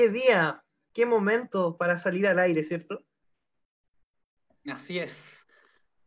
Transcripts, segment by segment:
qué día, qué momento para salir al aire, ¿cierto? Así es.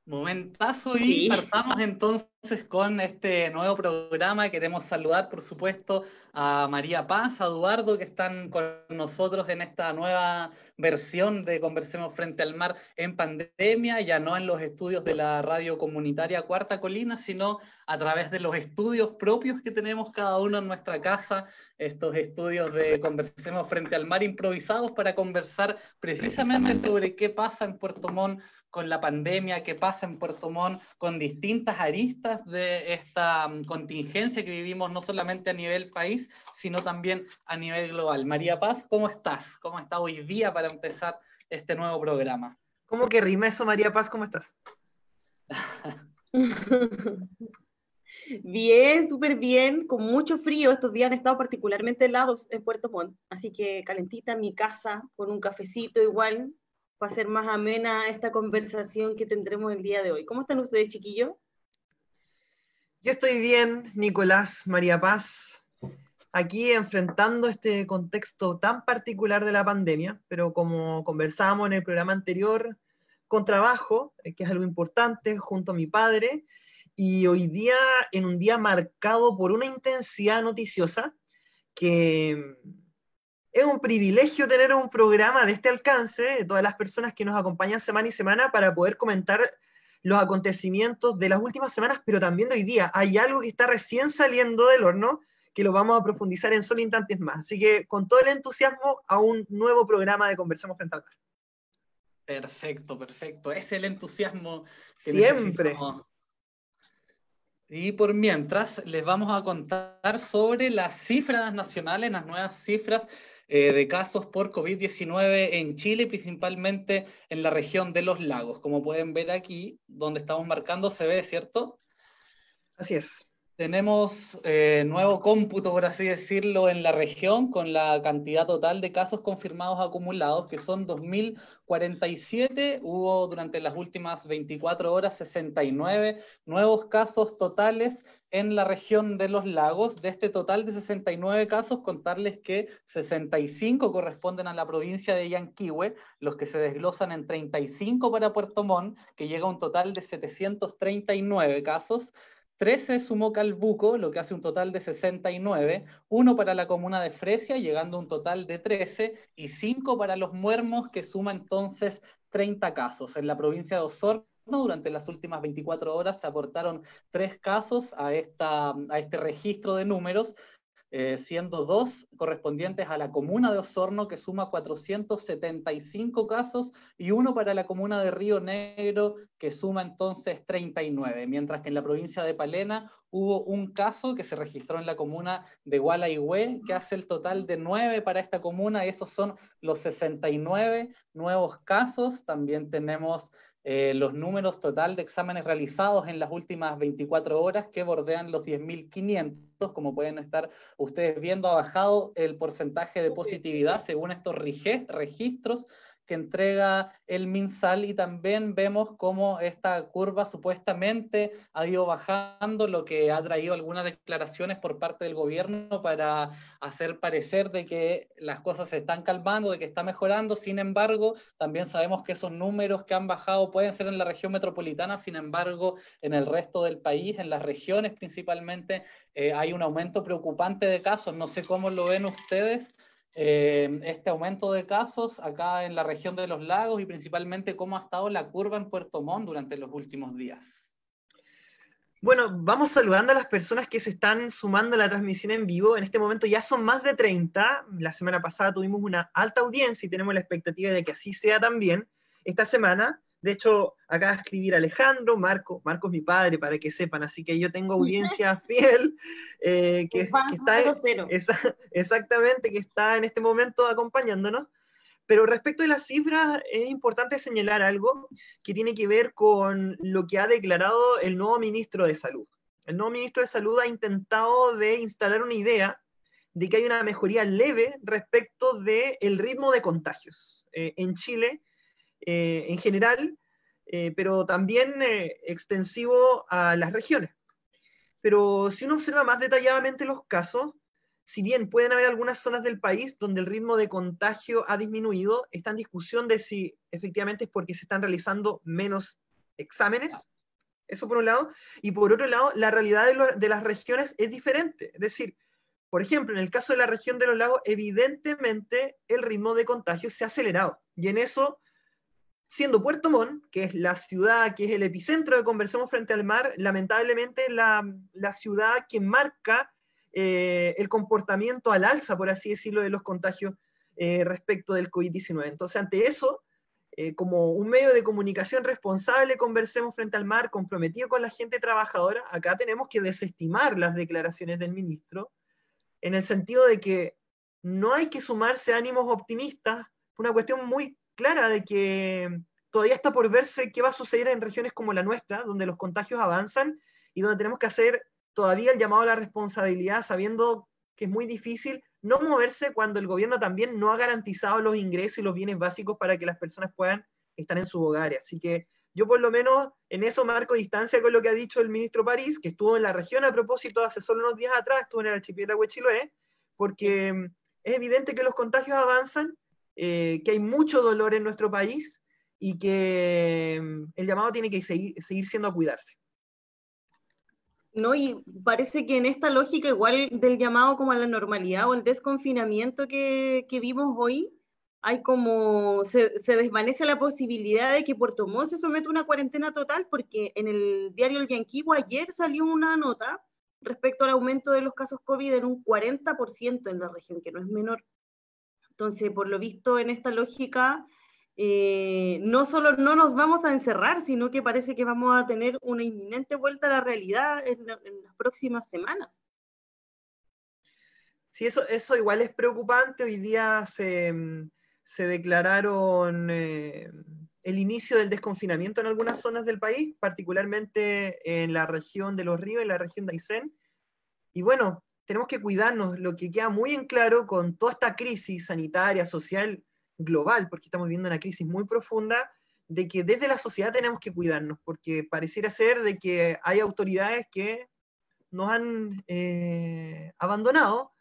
Momentazo y partamos entonces con este nuevo programa. Queremos saludar, por supuesto, a María Paz, a Eduardo, que están con nosotros en esta nueva versión de Conversemos Frente al Mar en pandemia, ya no en los estudios de la radio comunitaria Cuarta Colina, sino a través de los estudios propios que tenemos cada uno en nuestra casa, estos estudios de Conversemos Frente al Mar improvisados para conversar precisamente sobre qué pasa en Puerto Montt con la pandemia, qué pasa en Puerto Montt con distintas aristas de esta mm, contingencia que vivimos no solamente a nivel país, sino también a nivel global. María Paz, ¿cómo estás? ¿Cómo está hoy día para empezar este nuevo programa? ¿Cómo que rima eso, María Paz? ¿Cómo estás? Bien, súper bien, con mucho frío. Estos días han estado particularmente helados en Puerto Montt, así que calentita en mi casa, con un cafecito igual, va a ser más amena esta conversación que tendremos el día de hoy. ¿Cómo están ustedes, chiquillos? Yo estoy bien, Nicolás, María Paz, aquí enfrentando este contexto tan particular de la pandemia, pero como conversábamos en el programa anterior, con trabajo, eh, que es algo importante, junto a mi padre, y hoy día, en un día marcado por una intensidad noticiosa que es un privilegio tener un programa de este alcance, de todas las personas que nos acompañan semana y semana para poder comentar los acontecimientos de las últimas semanas, pero también de hoy día. Hay algo que está recién saliendo del horno, que lo vamos a profundizar en solo instantes más. Así que con todo el entusiasmo a un nuevo programa de Conversamos Frente al Mar. Perfecto, perfecto. Es el entusiasmo que Siempre. Y por mientras, les vamos a contar sobre las cifras nacionales, las nuevas cifras eh, de casos por COVID-19 en Chile, principalmente en la región de los lagos. Como pueden ver aquí, donde estamos marcando, se ve, ¿cierto? Así es. Tenemos eh, nuevo cómputo, por así decirlo, en la región con la cantidad total de casos confirmados acumulados, que son 2.047. Hubo durante las últimas 24 horas 69 nuevos casos totales en la región de los lagos. De este total de 69 casos, contarles que 65 corresponden a la provincia de Yanquihue, los que se desglosan en 35 para Puerto Montt, que llega a un total de 739 casos. 13 sumó Calbuco, lo que hace un total de 69, uno para la comuna de Fresia, llegando a un total de 13, y 5 para los Muermos, que suma entonces 30 casos. En la provincia de Osorno, durante las últimas 24 horas se aportaron tres casos a, esta, a este registro de números, eh, siendo dos correspondientes a la comuna de Osorno, que suma 475 casos, y uno para la comuna de Río Negro, que suma entonces 39, mientras que en la provincia de Palena hubo un caso que se registró en la comuna de Gualaihue, que hace el total de nueve para esta comuna, y esos son los 69 nuevos casos. También tenemos eh, los números total de exámenes realizados en las últimas 24 horas que bordean los 10.500. Como pueden estar ustedes viendo, ha bajado el porcentaje de positividad según estos registros que entrega el MinSal y también vemos cómo esta curva supuestamente ha ido bajando, lo que ha traído algunas declaraciones por parte del gobierno para hacer parecer de que las cosas se están calmando, de que está mejorando. Sin embargo, también sabemos que esos números que han bajado pueden ser en la región metropolitana, sin embargo, en el resto del país, en las regiones principalmente, eh, hay un aumento preocupante de casos. No sé cómo lo ven ustedes. Eh, este aumento de casos acá en la región de los lagos y principalmente cómo ha estado la curva en Puerto Montt durante los últimos días. Bueno, vamos saludando a las personas que se están sumando a la transmisión en vivo. En este momento ya son más de 30. La semana pasada tuvimos una alta audiencia y tenemos la expectativa de que así sea también esta semana. De hecho, acá a escribir Alejandro, Marco, Marco es mi padre, para que sepan, así que yo tengo audiencia fiel, eh, que, está, exactamente, que está en este momento acompañándonos. Pero respecto a las cifras, es importante señalar algo que tiene que ver con lo que ha declarado el nuevo ministro de Salud. El nuevo ministro de Salud ha intentado de instalar una idea de que hay una mejoría leve respecto del ritmo de contagios. Eh, en Chile, eh, en general, eh, pero también eh, extensivo a las regiones. Pero si uno observa más detalladamente los casos, si bien pueden haber algunas zonas del país donde el ritmo de contagio ha disminuido, está en discusión de si efectivamente es porque se están realizando menos exámenes, eso por un lado, y por otro lado, la realidad de, de las regiones es diferente. Es decir, por ejemplo, en el caso de la región de los lagos, evidentemente el ritmo de contagio se ha acelerado. Y en eso, siendo Puerto Montt, que es la ciudad, que es el epicentro de Conversemos frente al mar, lamentablemente la, la ciudad que marca eh, el comportamiento al alza, por así decirlo, de los contagios eh, respecto del COVID-19. Entonces, ante eso, eh, como un medio de comunicación responsable, Conversemos frente al mar, comprometido con la gente trabajadora, acá tenemos que desestimar las declaraciones del ministro en el sentido de que no hay que sumarse ánimos optimistas, una cuestión muy clara de que todavía está por verse qué va a suceder en regiones como la nuestra, donde los contagios avanzan y donde tenemos que hacer todavía el llamado a la responsabilidad, sabiendo que es muy difícil no moverse cuando el gobierno también no ha garantizado los ingresos y los bienes básicos para que las personas puedan estar en sus hogares. Así que yo por lo menos en eso marco distancia con lo que ha dicho el ministro París, que estuvo en la región a propósito hace solo unos días atrás, estuvo en el archipiélago de Chiloé, porque es evidente que los contagios avanzan, eh, que hay mucho dolor en nuestro país y que mm, el llamado tiene que seguir, siendo a cuidarse. No, y parece que en esta lógica, igual del llamado como a la normalidad o el desconfinamiento que, que vimos hoy, hay como, se, desvanece la posibilidad de que Puerto Montt se someta a una cuarentena total, porque en el diario El Yanquivo ayer salió una nota respecto al aumento de los casos COVID en un 40% en la región, que no es menor. Entonces, por lo visto, en esta lógica, eh, no solo no nos vamos a encerrar, sino que parece que vamos a tener una inminente vuelta a la realidad en, las próximas semanas. Sí, eso, eso igual es preocupante. Hoy día se se declararon eh, el inicio del desconfinamiento en algunas zonas del país, particularmente en la región de Los Ríos, en la región de Aysén. Y bueno, tenemos que cuidarnos, lo que queda muy en claro con toda esta crisis sanitaria, social, global, porque estamos viviendo una crisis muy profunda, de que desde la sociedad tenemos que cuidarnos, porque pareciera ser de que hay autoridades que nos han eh, abandonado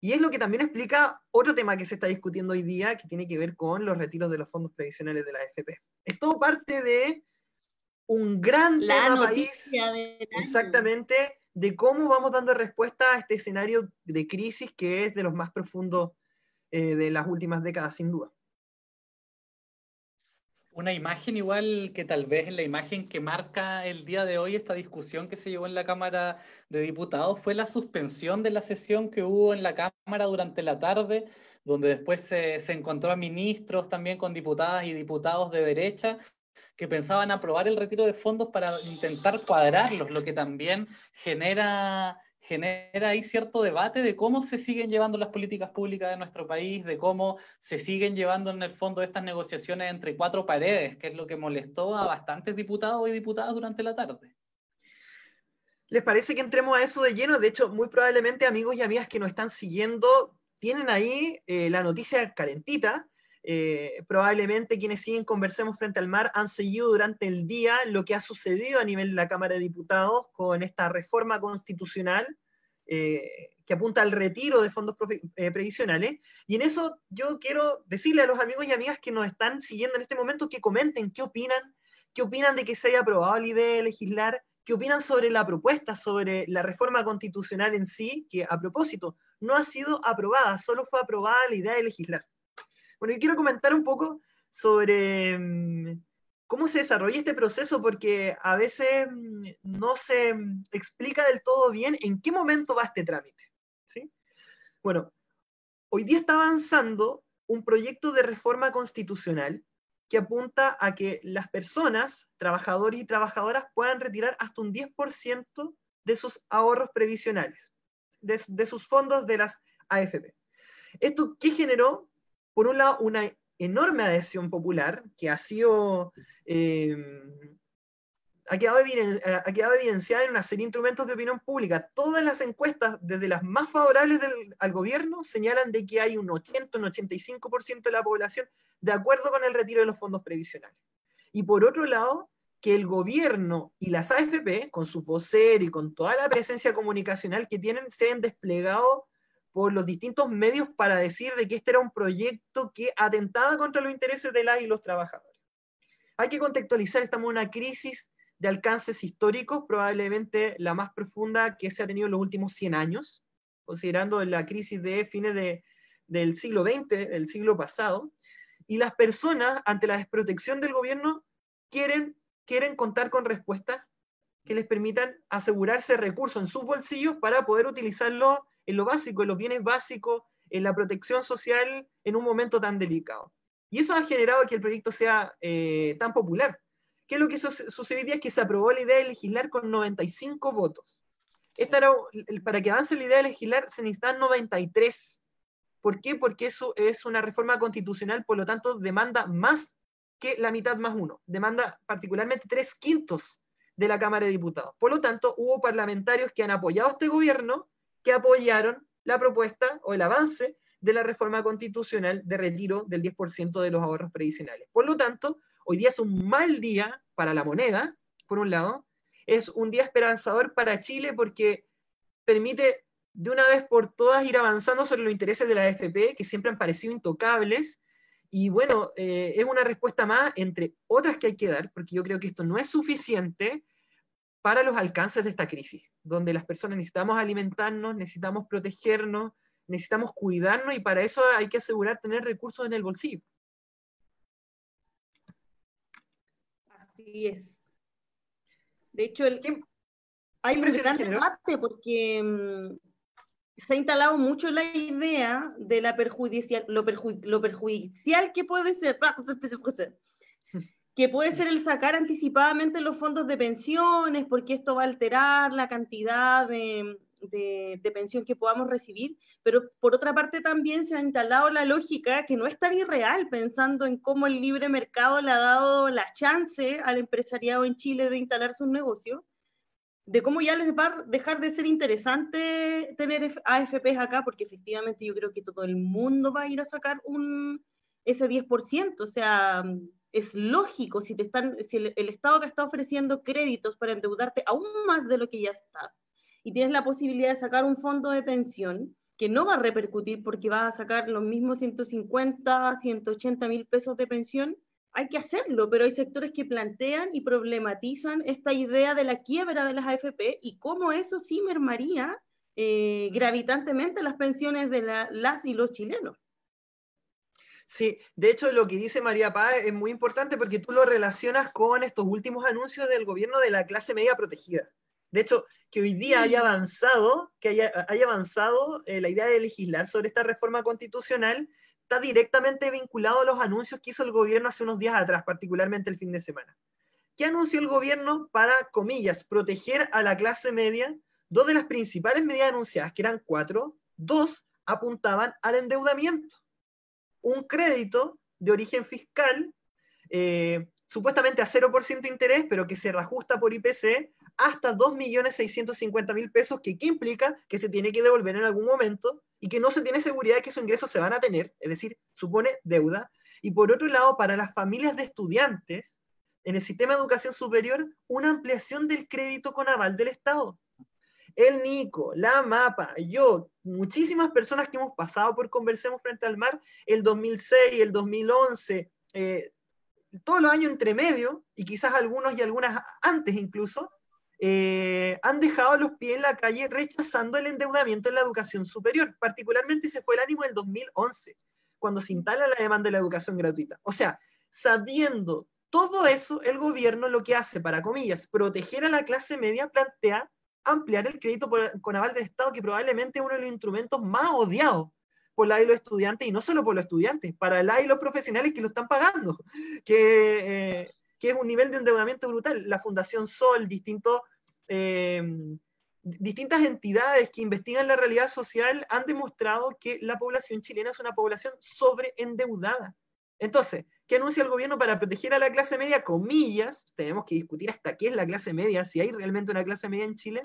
y es lo que también explica otro tema que se está discutiendo hoy día, que tiene que ver con los retiros de los fondos previsionales de la AFP. Es todo parte de un gran tema país, exactamente, de cómo vamos dando respuesta a este escenario de crisis que es de los más profundos eh, de las últimas décadas, sin duda. Una imagen igual que tal vez la imagen que marca el día de hoy esta discusión que se llevó en la Cámara de Diputados fue la suspensión de la sesión que hubo en la Cámara durante la tarde, donde después se, se encontró a ministros también con diputadas y diputados de derecha que pensaban aprobar el retiro de fondos para intentar cuadrarlos, lo que también genera genera ahí cierto debate de cómo se siguen llevando las políticas públicas de nuestro país, de cómo se siguen llevando en el fondo estas negociaciones entre cuatro paredes, que es lo que molestó a bastantes diputados y diputadas durante la tarde. ¿Les parece que entremos a eso de lleno? De hecho, muy probablemente amigos y amigas que nos están siguiendo tienen ahí eh, la noticia calentita. Eh, probablemente quienes siguen Conversemos frente al mar han seguido durante el día lo que ha sucedido a nivel de la Cámara de Diputados con esta reforma constitucional eh, que apunta al retiro de fondos eh, previsionales. Y en eso yo quiero decirle a los amigos y amigas que nos están siguiendo en este momento que comenten qué opinan, qué opinan de que se haya aprobado la idea de legislar, qué opinan sobre la propuesta, sobre la reforma constitucional en sí, que a propósito no ha sido aprobada, solo fue aprobada la idea de legislar. Bueno, yo quiero comentar un poco sobre mm, cómo se desarrolla este proceso, porque a veces mm, no se mm, explica del todo bien en qué momento va este trámite. ¿sí? Bueno, hoy día está avanzando un proyecto de reforma constitucional que apunta a que las personas, trabajadores y trabajadoras, puedan retirar hasta un 10% de sus ahorros previsionales, de, de, sus fondos de las AFP. ¿Esto qué generó? Por un lado, una enorme adhesión popular que ha sido, eh, ha, quedado evidenciada en una serie de instrumentos de opinión pública. Todas las encuestas, desde las más favorables al gobierno, señalan de que hay un 80, un 85% de la población de acuerdo con el retiro de los fondos previsionales. Y por otro lado, que el gobierno y las AFP, con su voceros y con toda la presencia comunicacional que tienen, se han desplegado por los distintos medios para decir de que este era un proyecto que atentaba contra los intereses de las y los trabajadores. Hay que contextualizar, estamos en una crisis de alcances históricos, probablemente la más profunda que se ha tenido en los últimos 100 años, considerando la crisis de fines de, del siglo XX, del siglo pasado, y las personas, ante la desprotección del gobierno, quieren, quieren contar con respuestas que les permitan asegurarse recursos en sus bolsillos para poder utilizarlo en lo básico, en los bienes básicos, en la protección social en un momento tan delicado. Y eso ha generado que el proyecto sea eh, tan popular. ¿Qué es lo que sucedió día? Es que se aprobó la idea de legislar con 95 votos. Esta era, para que avance la idea de legislar se necesitan 93. ¿Por qué? Porque eso es una reforma constitucional, por lo tanto, demanda más que la mitad más uno. Demanda particularmente tres quintos de la Cámara de Diputados. Por lo tanto, hubo parlamentarios que han apoyado a este gobierno que apoyaron la propuesta o el avance de la reforma constitucional de retiro del 10% de los ahorros previsionales. Por lo tanto, hoy día es un mal día para la moneda, por un lado, es un día esperanzador para Chile porque permite de una vez por todas ir avanzando sobre los intereses de la AFP, que siempre han parecido intocables, y bueno, eh, es una respuesta más entre otras que hay que dar, porque yo creo que esto no es suficiente para los alcances de esta crisis, donde las personas necesitamos alimentarnos, necesitamos protegernos, necesitamos cuidarnos y para eso hay que asegurar tener recursos en el bolsillo. Así es. De hecho, el, hay un gran debate porque mm, se ha instalado mucho la idea de la perjudicial, lo, lo perjudicial que puede ser que puede ser el sacar anticipadamente los fondos de pensiones, porque esto va a alterar la cantidad de, pensión que podamos recibir, pero por otra parte también se ha instalado la lógica que no es tan irreal, pensando en cómo el libre mercado le ha dado la chance al empresariado en Chile de instalar sus negocios, de cómo ya les va a dejar de ser interesante tener AFPs acá, porque efectivamente yo creo que todo el mundo va a ir a sacar un, ese 10%, o sea es lógico si, te están, si el, Estado te está ofreciendo créditos para endeudarte aún más de lo que ya estás y tienes la posibilidad de sacar un fondo de pensión que no va a repercutir porque vas a sacar los mismos 150, 180 mil pesos de pensión, hay que hacerlo, pero hay sectores que plantean y problematizan esta idea de la quiebra de las AFP y cómo eso sí mermaría eh, gravitantemente las pensiones de las y los chilenos. Sí, de hecho lo que dice María Paz es muy importante porque tú lo relacionas con estos últimos anuncios del gobierno de la clase media protegida. De hecho, que hoy día haya avanzado, que haya, avanzado eh, la idea de legislar sobre esta reforma constitucional, está directamente vinculado a los anuncios que hizo el gobierno hace unos días atrás, particularmente el fin de semana. ¿Qué anunció el gobierno para, comillas, proteger a la clase media? Dos de las principales medidas anunciadas, que eran cuatro, dos apuntaban al endeudamiento un crédito de origen fiscal, eh, supuestamente a 0% de interés, pero que se reajusta por IPC hasta 2.650.000 pesos, que ¿qué implica? Que se tiene que devolver en algún momento y que no se tiene seguridad de que esos ingresos se van a tener, es decir, supone deuda. Y por otro lado, para las familias de estudiantes, en el sistema de educación superior, una ampliación del crédito con aval del Estado el Nico, la Mapa, yo, muchísimas personas que hemos pasado por Conversemos Frente al Mar, el 2006, el 2011, eh, todos los años entre medio, y quizás algunos y algunas antes incluso, eh, han dejado los pies en la calle rechazando el endeudamiento en la educación superior. Particularmente se fue el ánimo del 2011, cuando se instala la demanda de la educación gratuita. O sea, sabiendo todo eso, el gobierno lo que hace, para comillas, proteger a la clase media, plantea ampliar el crédito con aval del Estado, que probablemente es uno de los instrumentos más odiados por la y los estudiantes, y no solo por los estudiantes, para la y los profesionales que lo están pagando, que, eh, que es un nivel de endeudamiento brutal. La Fundación Sol, distintos, eh, distintas entidades que investigan la realidad social han demostrado que la población chilena es una población sobreendeudada. Entonces, ¿qué anuncia el gobierno para proteger a la clase media? Comillas, tenemos que discutir hasta qué es la clase media, si hay realmente una clase media en Chile,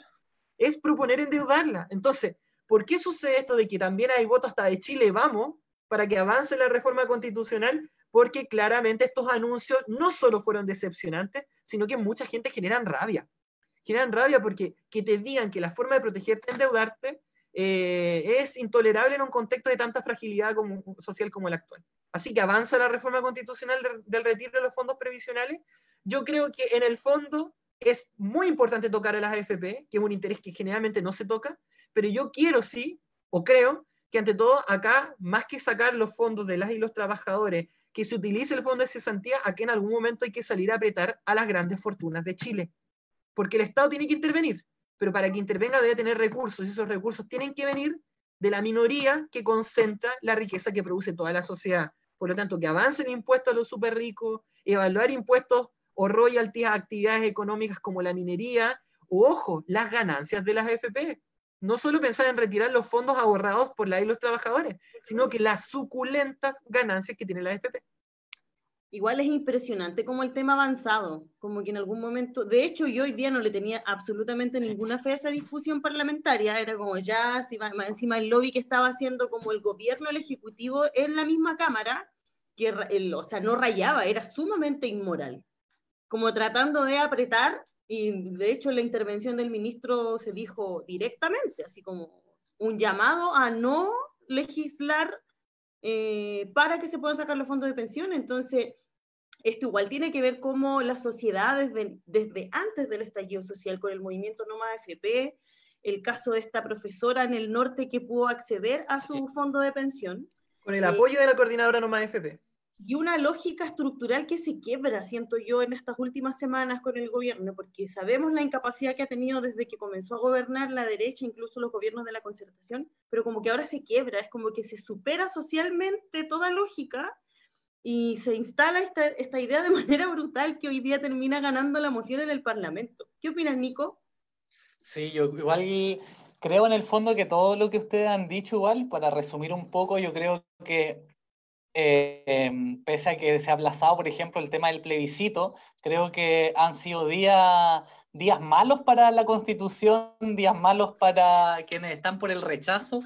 es proponer endeudarla. Entonces, ¿por qué sucede esto de que también hay votos hasta de Chile Vamos para que avance la reforma constitucional? Porque claramente estos anuncios no solo fueron decepcionantes, sino que mucha gente generan rabia. Generan rabia porque que te digan que la forma de protegerte es endeudarte, eh, es intolerable en un contexto de tanta fragilidad social como el actual. Así que avanza la reforma constitucional del retiro de los fondos previsionales. Yo creo que en el fondo es muy importante tocar a las AFP, que es un interés que generalmente no se toca, pero yo quiero sí, o creo, que ante todo acá, más que sacar los fondos de las y los trabajadores, que se utilice el fondo de cesantía, aquí en algún momento hay que salir a apretar a las grandes fortunas de Chile, porque el Estado tiene que intervenir, pero para que intervenga debe tener recursos, y esos recursos tienen que venir de la minoría que concentra la riqueza que produce toda la sociedad. Por lo tanto, que avancen impuestos a los súper ricos, evaluar impuestos o royalties a actividades económicas como la minería, o ojo, las ganancias de las AFP. No solo pensar en retirar los fondos ahorrados por la y los trabajadores, sino que las suculentas ganancias que tiene la AFP igual es impresionante como el tema avanzado, como que en algún momento, de hecho yo hoy día no le tenía absolutamente ninguna fe a esa discusión parlamentaria, era como ya, encima el lobby que estaba haciendo como el gobierno, el ejecutivo en la misma cámara, que el, o sea, no rayaba, era sumamente inmoral, como tratando de apretar, y de hecho la intervención del ministro se dijo directamente, así como un llamado a no legislar eh, para que se puedan sacar los fondos de pensión. Entonces, esto igual tiene que ver cómo la sociedad desde, desde antes del estallido social con el movimiento Noma FP, el caso de esta profesora en el norte que pudo acceder a su fondo de pensión. Con el apoyo de la coordinadora Noma FP. Y una lógica estructural que se quiebra, siento yo, en estas últimas semanas con el gobierno, porque sabemos la incapacidad que ha tenido desde que comenzó a gobernar la derecha, incluso los gobiernos de la concertación, pero como que ahora se quiebra, es como que se supera socialmente toda lógica y se instala esta, esta, idea de manera brutal que hoy día termina ganando la moción en el Parlamento. ¿Qué opinas, Nico? Sí, yo igual creo en el fondo que todo lo que ustedes han dicho, igual, para resumir un poco, yo creo que eh, pese a que se ha aplazado, por ejemplo, el tema del plebiscito, creo que han sido días, días malos para la Constitución, días malos para quienes están por el rechazo,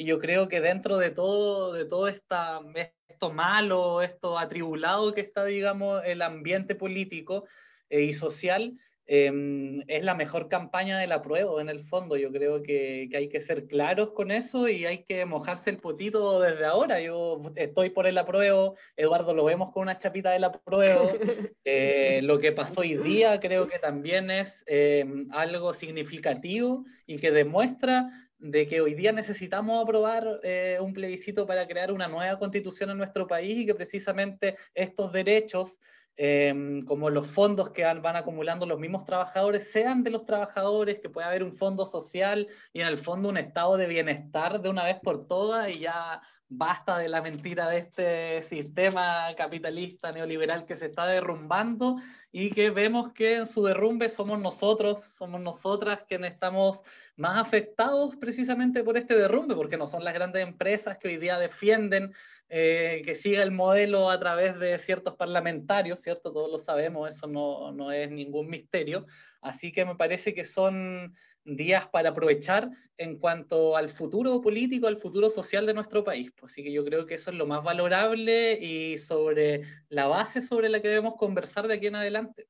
y yo creo que dentro de todo, de todo esta, esto malo, esto atribulado que está, digamos, el ambiente político eh, y social, em, es la mejor campaña de la prueba, en el fondo. Yo creo que, que, hay que ser claros con eso y hay que mojarse el potito desde ahora. Yo estoy por el apruebo, Eduardo lo vemos con una chapita del apruebo. Eh, lo que pasó hoy día creo que también es em, algo significativo y que demuestra de que hoy día necesitamos aprobar eh, un plebiscito para crear una nueva constitución en nuestro país y que precisamente estos derechos, em, como los fondos que van, acumulando los mismos trabajadores, sean de los trabajadores, que pueda haber un fondo social y en el fondo un estado de bienestar de una vez por todas y ya basta de la mentira de este sistema capitalista neoliberal que se está derrumbando y que vemos que en su derrumbe somos nosotros, somos nosotras quienes estamos más afectados precisamente por este derrumbe, porque no son las grandes empresas que hoy día defienden eh, que siga el modelo a través de ciertos parlamentarios, ¿cierto? Todos lo sabemos, eso no, no es ningún misterio. Así que me parece que son días para aprovechar en cuanto al futuro político, al futuro social de nuestro país. Pues, así que yo creo que eso es lo más valorable y sobre la base sobre la que debemos conversar de aquí en adelante.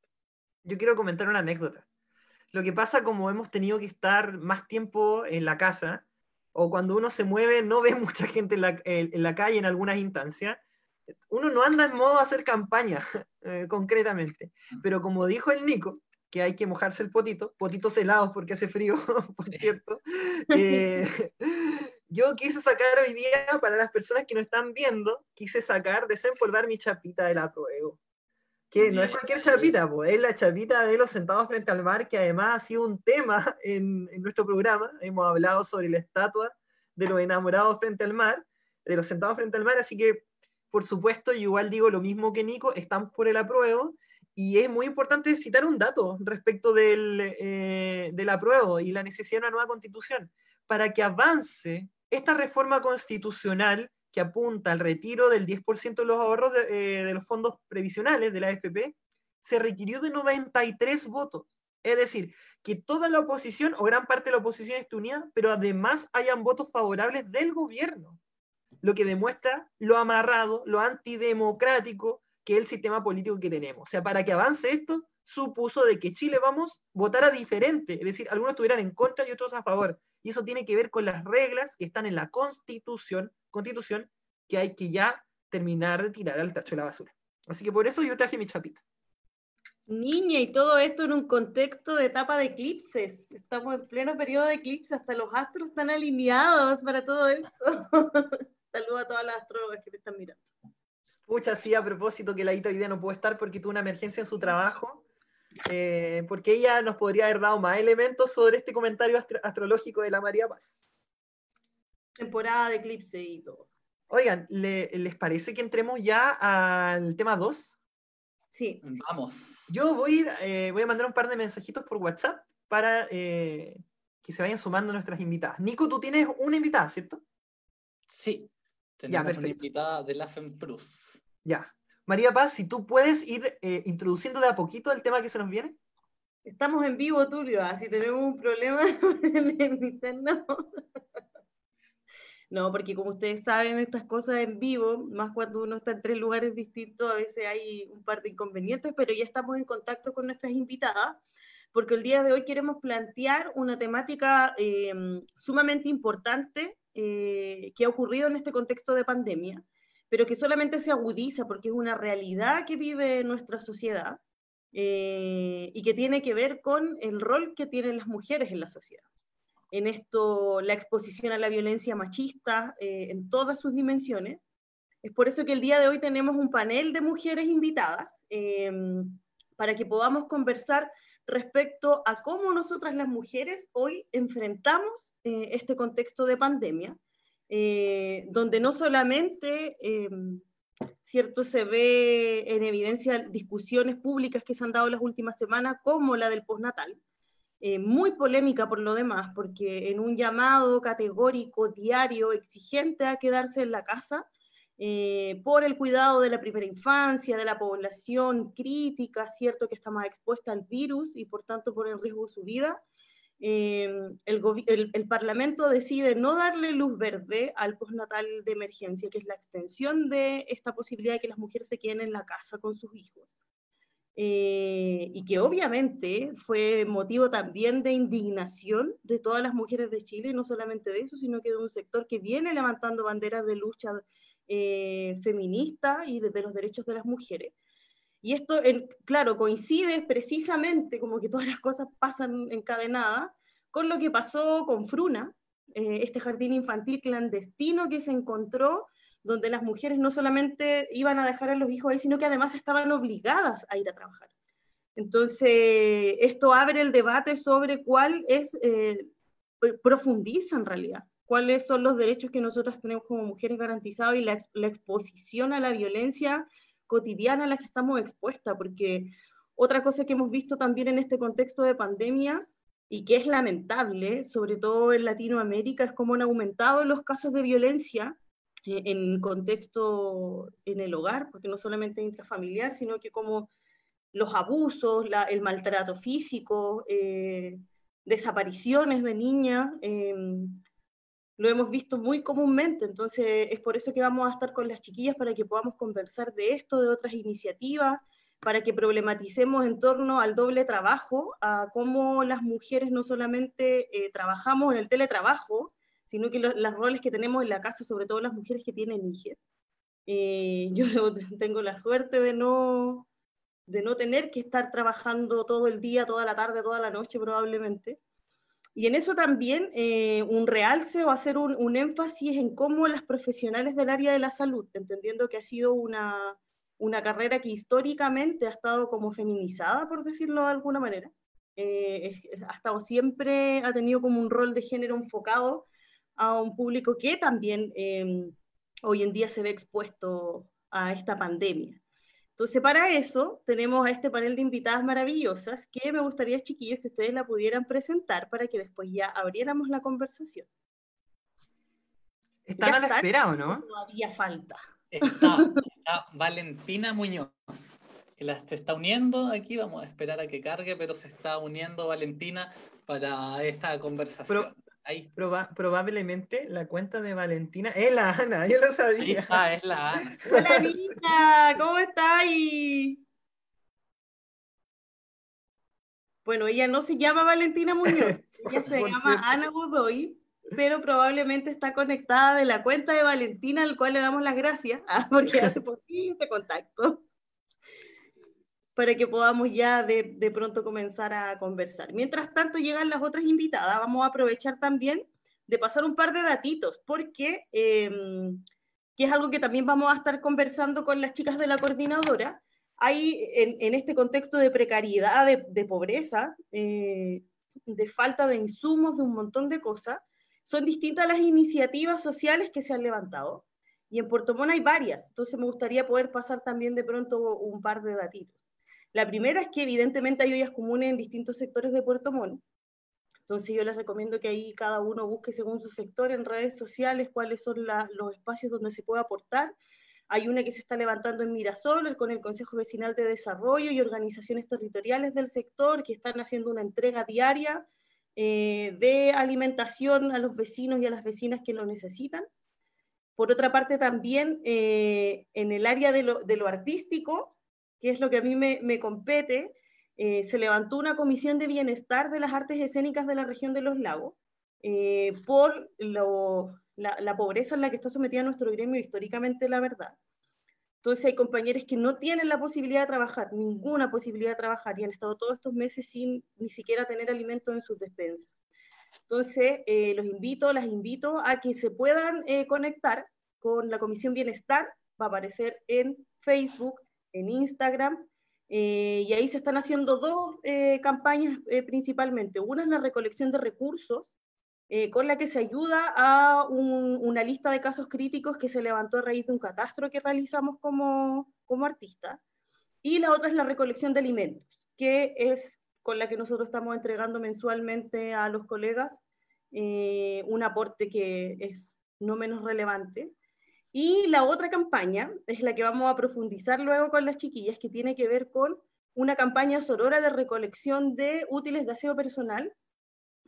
Yo quiero comentar una anécdota. Lo que pasa como hemos tenido que estar más tiempo en la casa, o cuando uno se mueve no ve mucha gente en la, en la calle en algunas instancias, uno no anda en modo a hacer campaña, eh, concretamente. Pero como dijo el Nico, que hay que mojarse el potito, potitos helados porque hace frío, por cierto. Eh, yo quise sacar hoy día, para las personas que no están viendo, quise sacar, desempolvar mi chapita de la prueba. Que no es cualquier chapita, pues, es la chapita de los sentados frente al mar, que además ha sido un tema en, en nuestro programa. Hemos hablado sobre la estatua de los enamorados frente al mar, de los sentados frente al mar, así que, por supuesto, yo igual digo lo mismo que Nico, están por el apruebo y es muy importante citar un dato respecto del, eh, del apruebo y la necesidad de una nueva constitución. Para que avance esta reforma constitucional que apunta al retiro del 10% de los ahorros de, eh, de, los fondos previsionales de la AFP, se requirió de 93 votos. Es decir, que toda la oposición o gran parte de la oposición esté unida, pero además hayan votos favorables del gobierno. Lo que demuestra lo amarrado, lo antidemocrático que el sistema político que tenemos. O sea, para que avance esto, supuso de que Chile, vamos, votara diferente, es decir, algunos estuvieran en contra y otros a favor. Y eso tiene que ver con las reglas que están en la Constitución, Constitución que hay que ya terminar de tirar al tacho de la basura. Así que por eso yo traje mi chapita. Niña, y todo esto en un contexto de etapa de eclipses. Estamos en pleno periodo de eclipses, hasta los astros están alineados para todo esto. Saludos a todas las astrólogas que me están mirando. Pucha, sí, a propósito que la Ita hoy día no pudo estar porque tuvo una emergencia en su trabajo, eh, porque ella nos podría haber dado más elementos sobre este comentario astrológico de la María Paz. Temporada de eclipse y todo. Oigan, ¿les parece que entremos ya al tema 2? Sí. Vamos. Yo voy, eh, voy a mandar un par de mensajitos por WhatsApp para eh, que se vayan sumando nuestras invitadas. Nico, tú tienes una invitada, ¿cierto? Sí, tenemos una invitada de la FEMPRUS. Ya. María Paz, si tú puedes ir eh, introduciendo de a poquito el tema que se nos viene. Estamos en vivo, Tulio, así tenemos un problema en el internet. No, porque como ustedes saben, estas cosas en vivo, más cuando uno está en tres lugares distintos, a veces hay un par de inconvenientes, pero ya estamos en contacto con nuestras invitadas, porque el día de hoy queremos plantear una temática eh, sumamente importante eh, que ha ocurrido en este contexto de pandemia, pero que solamente se agudiza porque es una realidad que vive nuestra sociedad eh, y que tiene que ver con el rol que tienen las mujeres en la sociedad en esto la exposición a la violencia machista eh, en todas sus dimensiones. Es por eso que el día de hoy tenemos un panel de mujeres invitadas em, para que podamos conversar respecto a cómo nosotras las mujeres hoy enfrentamos eh, este contexto de pandemia, eh, donde no solamente, em, cierto, se ve en evidencia discusiones públicas que se han dado las últimas semanas, como la del postnatal, eh, muy polémica por lo demás, porque en un llamado categórico, diario, exigente a quedarse en la casa, eh, por el cuidado de la primera infancia, de la población crítica, cierto que está más expuesta al virus y por tanto por el riesgo de su vida, eh, el, Parlamento decide no darle luz verde al postnatal de emergencia, que es la extensión de esta posibilidad de que las mujeres se queden en la casa con sus hijos. Eh, y que obviamente fue motivo también de indignación de todas las mujeres de Chile, y no solamente de eso, sino que de un sector que viene levantando banderas de lucha eh, feminista y de, los derechos de las mujeres. Y esto, claro, coincide precisamente como que todas las cosas pasan encadenadas con lo que pasó con Fruna, eh, este jardín infantil clandestino que se encontró donde las mujeres no solamente iban a dejar a los hijos ahí, sino que además estaban obligadas a ir a trabajar. Entonces, esto abre el debate sobre cuál es, eh, profundiza en realidad, cuáles son los derechos que nosotras tenemos como mujeres garantizados y la exposición a la violencia cotidiana a la que estamos expuestas, porque otra cosa que hemos visto también en este contexto de pandemia y que es lamentable, sobre todo en Latinoamérica, es cómo han aumentado los casos de violencia eh, en contexto en el hogar, porque no solamente intrafamiliar, sino que como los abusos, el maltrato físico, eh, desapariciones de niñas, em, lo hemos visto muy comúnmente, entonces es por eso que vamos a estar con las chiquillas para que podamos conversar de esto, de otras iniciativas, para que problematicemos en torno al doble trabajo, a cómo las mujeres no solamente eh, trabajamos en el teletrabajo, sino que los roles que tenemos en la casa, sobre todo las mujeres que tienen hijos. Eh, yo tengo la suerte de no, de no tener que estar trabajando todo el día, toda la tarde, toda la noche probablemente. Y en eso también eh, un realce o hacer un, un, énfasis en cómo las profesionales del área de la salud, entendiendo que ha sido una, una carrera que históricamente ha estado como feminizada, por decirlo de alguna manera, eh, ha estado siempre, ha tenido como un rol de género enfocado a un público que también em, hoy en día se ve expuesto a esta pandemia. Entonces, para eso tenemos a este panel de invitadas maravillosas que me gustaría, chiquillos, que ustedes la pudieran presentar para que después ya abriéramos la conversación. ¿Están a la espera o no? Todavía falta. Está, Valentina Muñoz, que la, se está uniendo aquí, vamos a esperar a que cargue, pero se está uniendo Valentina para esta conversación probablemente la cuenta de Valentina es la Ana, yo lo sabía. Ah, es la Ana. Hola, Anita, ¿cómo estáis? Bueno, ella no se llama Valentina Muñoz. Ella se llama Ana Godoy, pero probablemente está conectada de la cuenta de Valentina, al cual le damos las gracias, ah, porque hace poquito este contacto, para que podamos ya de, de, pronto comenzar a conversar. Mientras tanto llegan las otras invitadas, vamos a aprovechar también de pasar un par de datitos, porque, eh, que es algo que también vamos a estar conversando con las chicas de la coordinadora, hay en, en este contexto de precariedad, de, de pobreza, eh, de falta de insumos, de un montón de cosas, son distintas las iniciativas sociales que se han levantado. Y en Puerto Montt hay varias, entonces me gustaría poder pasar también de pronto un par de datitos. La primera es que evidentemente hay ollas comunes en distintos sectores de Puerto Montt. Entonces yo les recomiendo que ahí cada uno busque según su sector en redes sociales cuáles son los espacios donde se puede aportar. Hay una que se está levantando en Mirasol con el Consejo Vecinal de Desarrollo y organizaciones territoriales del sector que están haciendo una entrega diaria eh, de alimentación a los vecinos y a las vecinas que lo necesitan. Por otra parte, también eh, en el área de lo, artístico, que es lo que a mí me, me compete, eh, se levantó una comisión de bienestar de las artes escénicas de la región de los lagos eh, por lo, la, pobreza en la que está sometida nuestro gremio históricamente, la verdad. Entonces hay compañeros que no tienen la posibilidad de trabajar, ninguna posibilidad de trabajar, y han estado todos estos meses sin ni siquiera tener alimentos en sus despensas. Entonces, eh, los invito, las invito a que se puedan conectar con la Comisión Bienestar, va a aparecer en Facebook, en Instagram, eh, y ahí se están haciendo dos eh, campañas eh, principalmente. Una es la recolección de recursos, con la que se ayuda a un, una lista de casos críticos que se levantó a raíz de un catastro que realizamos como, como artistas. Y la otra es la recolección de alimentos, que es con la que nosotros estamos entregando mensualmente a los colegas un aporte que es no menos relevante. Y la otra campaña es la que vamos a profundizar luego con las chiquillas, que tiene que ver con una campaña sorora de recolección de útiles de aseo personal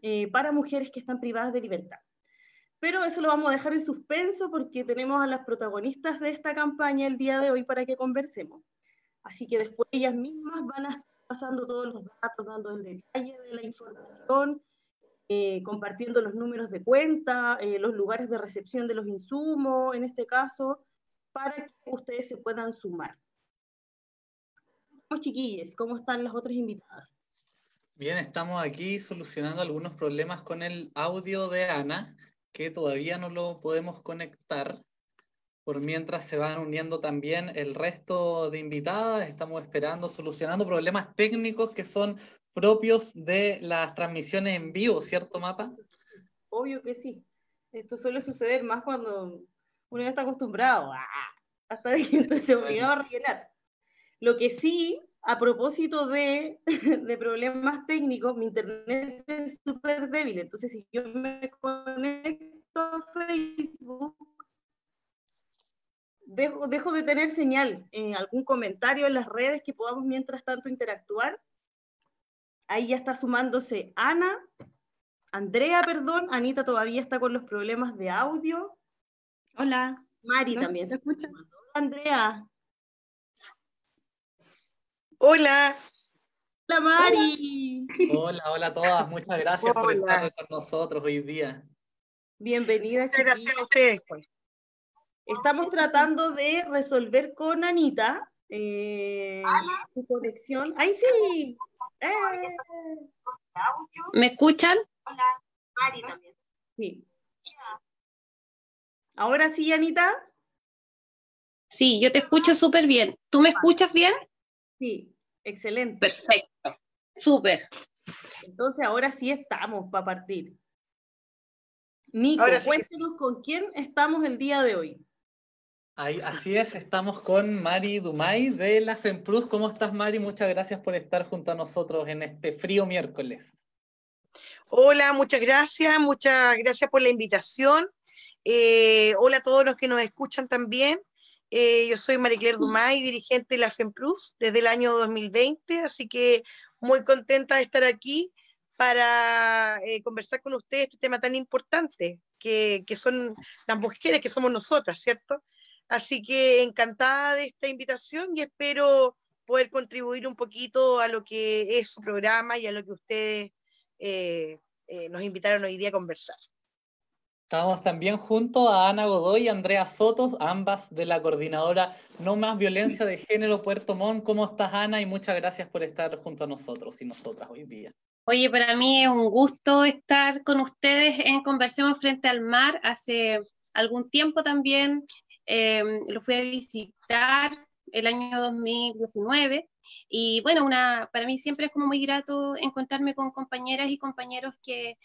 eh, para mujeres que están privadas de libertad. Pero eso lo vamos a dejar en suspenso porque tenemos a las protagonistas de esta campaña el día de hoy para que conversemos. Así que después ellas mismas van a estar pasando todos los datos, dando el detalle de la información, eh, compartiendo los números de cuenta, eh, los lugares de recepción de los insumos, en este caso, para que ustedes se puedan sumar. Chiquilles, ¿cómo están las otras invitadas? Bien, estamos aquí solucionando algunos problemas con el audio de Ana, que todavía no lo podemos conectar. Por mientras se van uniendo también el resto de invitadas, estamos esperando, solucionando problemas técnicos que son propios de las transmisiones en vivo, ¿cierto, Mapa? Obvio que sí. Esto suele suceder más cuando uno ya está acostumbrado a, estar ahí, se obligado a rellenar. Lo que sí, a propósito de, de problemas técnicos, mi internet es súper débil, entonces si yo me conecto a Facebook, dejo, dejo de tener señal en algún comentario en las redes que podamos mientras tanto interactuar Ahí ya está sumándose Ana, Andrea, perdón, Anita todavía está con los problemas de audio. Hola. Mari también. ¿Se escucha? Andrea. Hola. Hola, Mari. Hola, hola a todas. Muchas gracias hola. por estar con nosotros hoy día. Bienvenida. Muchas gracias a ustedes. Pues. Estamos tratando de resolver con Anita eh, su conexión. ¡Ay, sí! Eh. ¿Me escuchan? Hola, Mari también. Sí. ¿Ahora sí, Anita? Sí, yo te escucho súper bien. ¿Tú me escuchas bien? Sí, excelente. Perfecto, súper. Entonces ahora sí estamos para partir. Nico, sí cuéntanos con quién estamos el día de hoy. Ahí, así es, estamos con Mari Dumay de la FEMPRUS. ¿Cómo estás, Mari? Muchas gracias por estar junto a nosotros en este frío miércoles. Hola, muchas gracias, muchas gracias por la invitación. Eh, hola a todos los que nos escuchan también. Eh, yo soy María Dumay, dirigente de la FEMPRUS desde el año 2020, así que muy contenta de estar aquí para eh, conversar con ustedes este tema tan importante, que, que son las mujeres, que somos nosotras, ¿cierto? Así que encantada de esta invitación y espero poder contribuir un poquito a lo que es su programa y a lo que ustedes eh, eh, nos invitaron hoy día a conversar. Estamos también junto a Ana Godoy y Andrea Sotos, ambas de la coordinadora No Más Violencia de Género Puerto Montt. ¿Cómo estás, Ana? Y muchas gracias por estar junto a nosotros y nosotras hoy día. Oye, para mí es un gusto estar con ustedes en Conversemos Frente al Mar. Hace algún tiempo también eh, lo fui a visitar el año 2019 y bueno, una, para mí siempre es como muy grato encontrarme con compañeras y compañeros que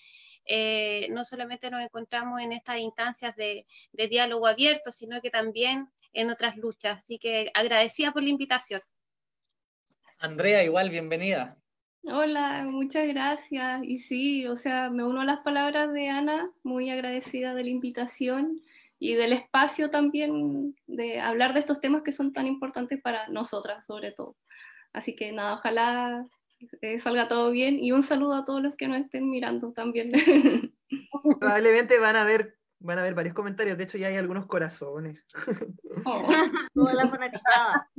eh, no solamente nos encontramos en estas instancias de, diálogo abierto, sino que también en otras luchas. Así que agradecida por la invitación. Andrea, igual, bienvenida. Hola, muchas gracias. Y sí, o sea, me uno a las palabras de Ana, muy agradecida de la invitación y del espacio también de hablar de estos temas que son tan importantes para nosotras, sobre todo. Así que nada, ojalá eh, salga todo bien y un saludo a todos los que nos estén mirando también. Probablemente van a ver van a ver varios comentarios, de hecho ya hay algunos corazones. Oh. Toda la fanaticada.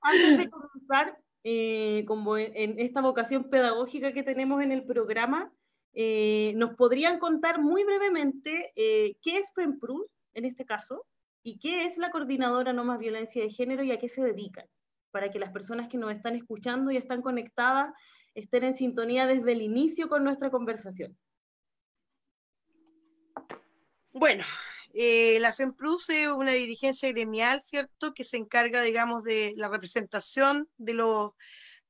Antes de comenzar, eh, como en, esta vocación pedagógica que tenemos en el programa, eh, ¿nos podrían contar muy brevemente qué es FEMPRUS en este caso y qué es la Coordinadora No Más Violencia de Género y a qué se dedican? para que las personas que nos están escuchando y están conectadas estén en sintonía desde el inicio con nuestra conversación. Bueno, eh, la FEMPRUS es una dirigencia gremial, ¿cierto?, que se encarga, digamos, de la representación de los,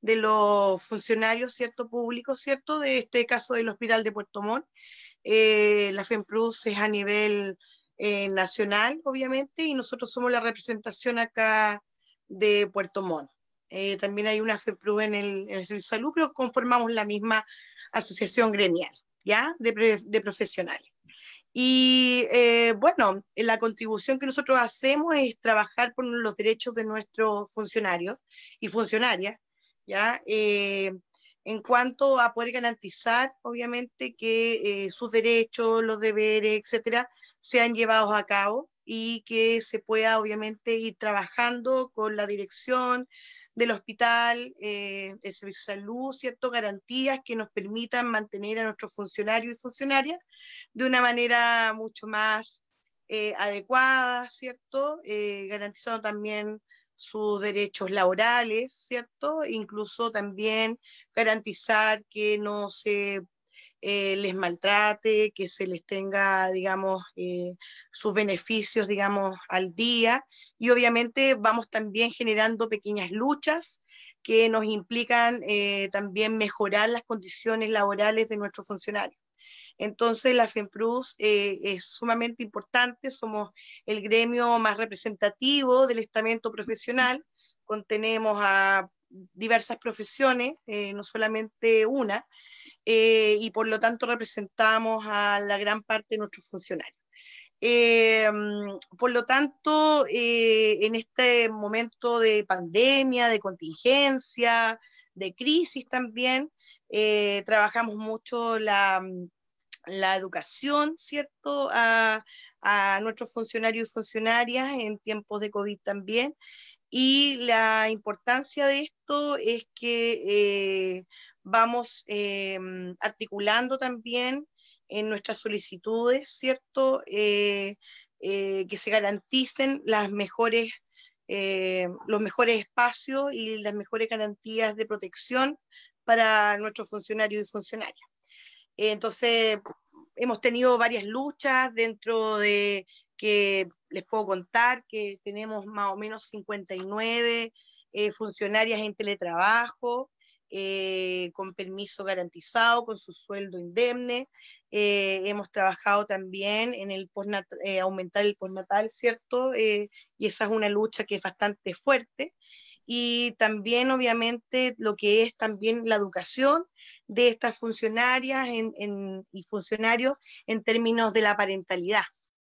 de los funcionarios, ¿cierto?, públicos, ¿cierto?, de este caso del Hospital de Puerto Montt. Eh, la FEMPRUS es a nivel eh, nacional, obviamente, y nosotros somos la representación acá de Puerto Montt. Eh, también hay una FEPRU en el, Servicio de Salud, pero conformamos la misma asociación gremial, ¿ya? De, profesionales. Y eh, bueno, la contribución que nosotros hacemos es trabajar por los derechos de nuestros funcionarios y funcionarias, ¿ya? Eh, en cuanto a poder garantizar, obviamente, que sus derechos, los deberes, etcétera, sean llevados a cabo y que se pueda obviamente ir trabajando con la dirección del hospital, eh, el servicio de salud, ¿cierto? Garantías que nos permitan mantener a nuestros funcionarios y funcionarias de una manera mucho más eh, adecuada, ¿cierto? Eh, garantizando también sus derechos laborales, ¿cierto? Incluso también garantizar que no se eh, les maltrate, que se les tenga, digamos, eh, sus beneficios, digamos, al día. Y obviamente vamos también generando pequeñas luchas que nos implican eh, también mejorar las condiciones laborales de nuestros funcionarios. Entonces, la FEMPRUS es sumamente importante, somos el gremio más representativo del estamento profesional, contenemos a diversas profesiones, no solamente una, eh, y por lo tanto representamos a la gran parte de nuestros funcionarios. Eh, por lo tanto, eh, en este momento de pandemia, de contingencia, de crisis también, trabajamos mucho la, la educación, ¿cierto? A, nuestros funcionarios y funcionarias en tiempos de COVID también. Y la importancia de esto es que vamos em, articulando también en nuestras solicitudes, ¿cierto? Eh, eh, que se garanticen las mejores, eh, los mejores espacios y las mejores garantías de protección para nuestros funcionarios y funcionarias. Entonces, hemos tenido varias luchas dentro de que les puedo contar que tenemos más o menos 59 funcionarias en teletrabajo, eh, con permiso garantizado, con su sueldo indemne. Eh, hemos trabajado también en el eh, aumentar el postnatal, ¿cierto? y esa es una lucha que es bastante fuerte. Y también, obviamente, lo que es también la educación de estas funcionarias y funcionarios en términos de la parentalidad,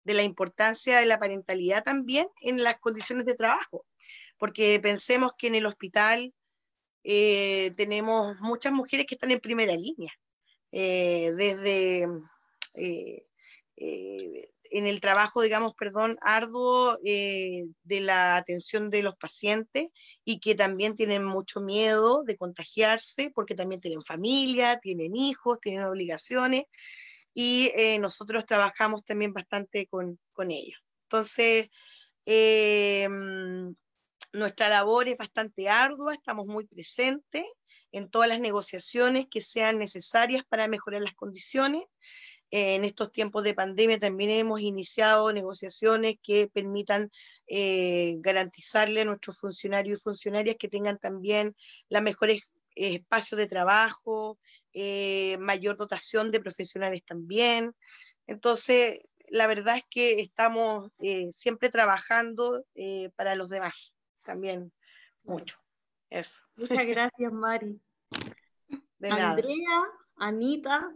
de la importancia de la parentalidad también en las condiciones de trabajo. Porque pensemos que en el hospital eh, tenemos muchas mujeres que están en primera línea, eh, desde eh, en el trabajo, digamos, perdón, arduo eh, de la atención de los pacientes y que también tienen mucho miedo de contagiarse porque también tienen familia, tienen hijos, tienen obligaciones y eh, nosotros trabajamos también bastante con, con ellos. Entonces, nuestra labor es bastante ardua, estamos muy presentes en todas las negociaciones que sean necesarias para mejorar las condiciones. En estos tiempos de pandemia también hemos iniciado negociaciones que permitan eh, garantizarle a nuestros funcionarios y funcionarias que tengan también los mejores eh, espacios de trabajo, eh, mayor dotación de profesionales también. Entonces, la verdad es que estamos siempre trabajando para los demás también mucho. Eso. Muchas gracias, Mari. De Andrea, Anita,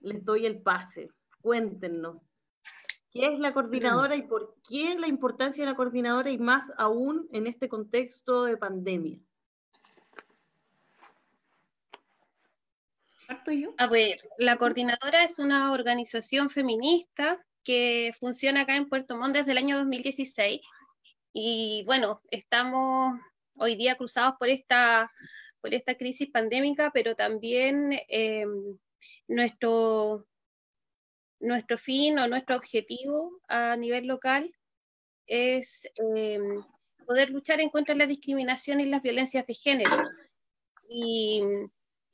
les doy el pase. Cuéntenos. ¿Qué es la coordinadora y por qué la importancia de la coordinadora y más aún en este contexto de pandemia? A ver, la coordinadora es una organización feminista que funciona acá en Puerto Montt desde el año 2016 y bueno, estamos hoy día cruzados por esta, por esta crisis pandémica, pero también em, nuestro, nuestro fin o nuestro objetivo a nivel local es em, poder luchar en contra de la discriminación y las violencias de género. Y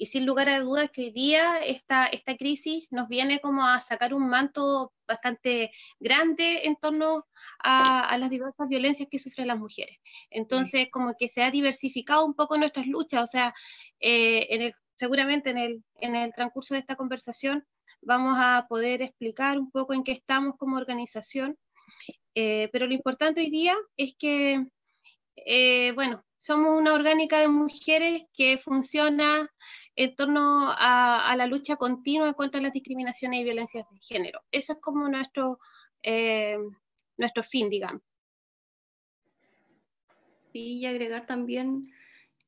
y sin lugar a dudas que hoy día esta, esta crisis nos viene como a sacar un manto bastante grande en torno a, las diversas violencias que sufren las mujeres. Entonces, como que se ha diversificado un poco nuestras luchas, o sea, eh, en el, seguramente en el, en el transcurso de esta conversación vamos a poder explicar un poco en qué estamos como organización, eh, pero lo importante hoy día es que, eh, bueno, somos una orgánica de mujeres que funciona en torno a, la lucha continua contra las discriminaciones y violencias de género. Ese es como nuestro, eh, nuestro fin, digamos. y agregar también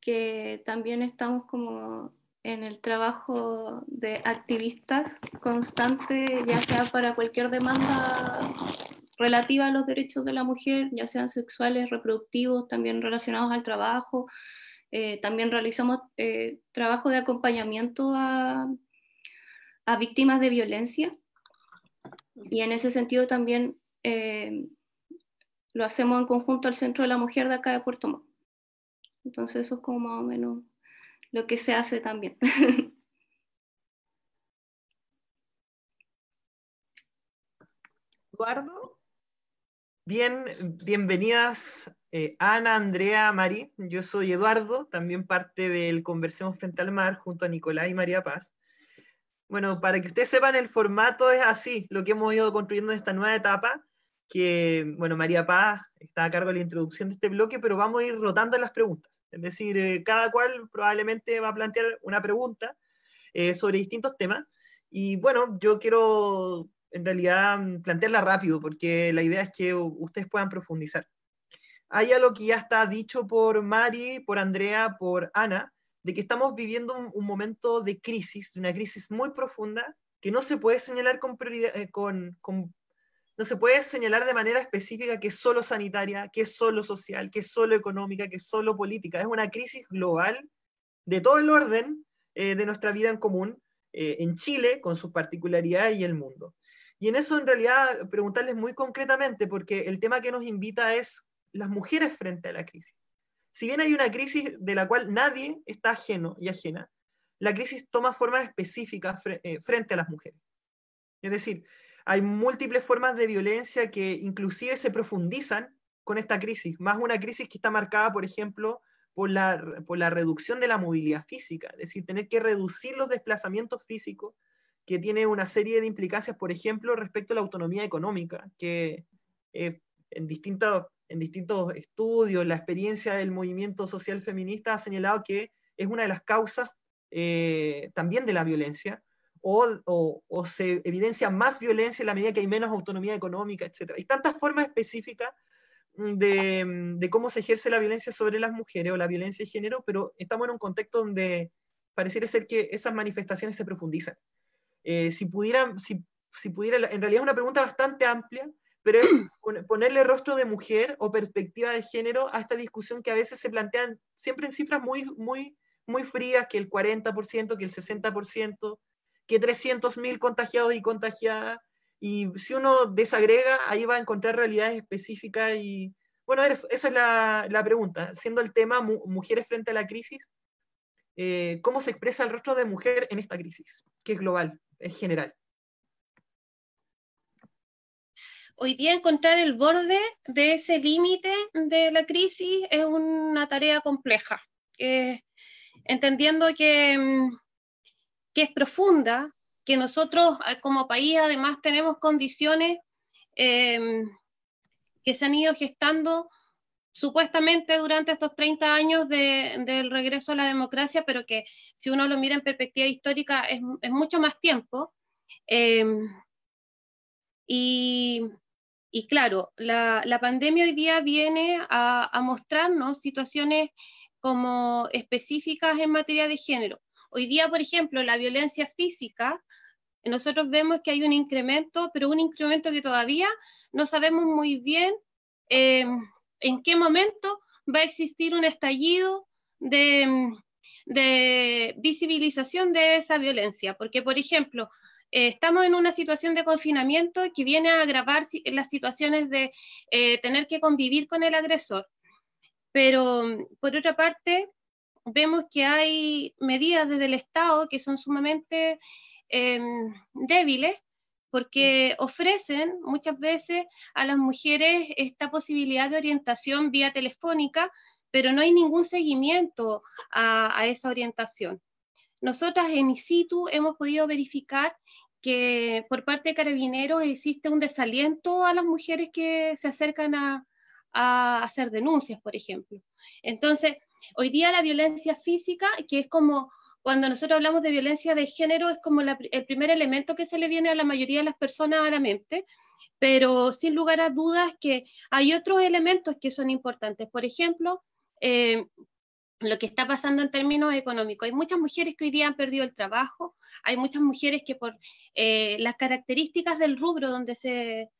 que también estamos como en el trabajo de activistas constante, ya sea para cualquier demanda relativa a los derechos de la mujer, ya sean sexuales, reproductivos, también relacionados al trabajo, eh, también realizamos eh, trabajo de acompañamiento a, víctimas de violencia y en ese sentido también eh, lo hacemos en conjunto al Centro de la Mujer de acá de Puerto Montt. Entonces eso es como más o menos lo que se hace también. Eduardo. Bien, bienvenidas eh, Ana, Andrea, Mari. Yo soy Eduardo, también parte del Conversemos Frente al Mar junto a Nicolás y María Paz. Bueno, para que ustedes sepan, el formato es así, lo que hemos ido construyendo en esta nueva etapa, que, bueno, María Paz está a cargo de la introducción de este bloque, pero vamos a ir rotando las preguntas. Es decir, eh, cada cual probablemente va a plantear una pregunta eh, sobre distintos temas. Y bueno, yo quiero en realidad mm, plantearla rápido, porque la idea es que ustedes puedan profundizar. Hay algo que ya está dicho por Mari, por Andrea, por Ana, de que estamos viviendo un, momento de crisis, una crisis muy profunda, que no se puede señalar con, eh, con, no se puede señalar de manera específica que es solo sanitaria, que es solo social, que es solo económica, que es solo política. Es una crisis global de todo el orden eh, de nuestra vida en común, eh, en Chile, con sus particularidades y el mundo. Y en eso, en realidad, preguntarles muy concretamente, porque el tema que nos invita es las mujeres frente a la crisis. Si bien hay una crisis de la cual nadie está ajeno y ajena, la crisis toma formas específicas eh, frente a las mujeres. Es decir, hay múltiples formas de violencia que inclusive se profundizan con esta crisis, más una crisis que está marcada, por ejemplo, por la, por la reducción de la movilidad física, es decir, tener que reducir los desplazamientos físicos que tiene una serie de implicancias, por ejemplo, respecto a la autonomía económica, que eh, en, distintos, en distintos estudios, la experiencia del movimiento social feminista ha señalado que es una de las causas eh, también de la violencia, o, o, se evidencia más violencia en la medida que hay menos autonomía económica, etc. Hay tantas formas específicas de, de, cómo se ejerce la violencia sobre las mujeres o la violencia de género, pero estamos en un contexto donde pareciera ser que esas manifestaciones se profundizan. Eh, si, pudieran, si si pudiera, en realidad es una pregunta bastante amplia, pero es ponerle rostro de mujer o perspectiva de género a esta discusión que a veces se plantean siempre en cifras muy, muy, muy frías, que el 40%, que el 60%, que 300.000 contagiados y contagiadas, y si uno desagrega, ahí va a encontrar realidades específicas y, bueno, esa es la, la pregunta, siendo el tema mujeres frente a la crisis, eh, ¿cómo se expresa el rostro de mujer en esta crisis, que es global, es general? Hoy día encontrar el borde de ese límite de la crisis es una tarea compleja, entendiendo que, mm, que, es profunda, que nosotros eh, como país además tenemos condiciones em, que se han ido gestando supuestamente durante estos 30 años del regreso a la democracia, pero que si uno lo mira en perspectiva histórica es, mucho más tiempo. Em, y, y claro, la, pandemia hoy día viene a, mostrarnos situaciones como específicas en materia de género. Hoy día, por ejemplo, la violencia física, nosotros vemos que hay un incremento, pero un incremento que todavía no sabemos muy bien em, en qué momento va a existir un estallido de, visibilización de esa violencia. Porque, por ejemplo, eh, estamos en una situación de confinamiento que viene a agravar las situaciones de eh, tener que convivir con el agresor. Pero, por otra parte, vemos que hay medidas desde el Estado que son sumamente em, débiles porque ofrecen muchas veces a las mujeres esta posibilidad de orientación vía telefónica, pero no hay ningún seguimiento a, a esa orientación. Nosotras en ICITU hemos podido verificar que por parte de carabineros existe un desaliento a las mujeres que se acercan a, hacer denuncias, por ejemplo. Entonces, hoy día la violencia física, que es como cuando nosotros hablamos de violencia de género, es como el primer elemento que se le viene a la mayoría de las personas a la mente, pero sin lugar a dudas que hay otros elementos que son importantes. Por ejemplo, eh, lo que está pasando en términos económicos. Hay muchas mujeres que hoy día han perdido el trabajo, hay muchas mujeres que por eh, las características del rubro donde se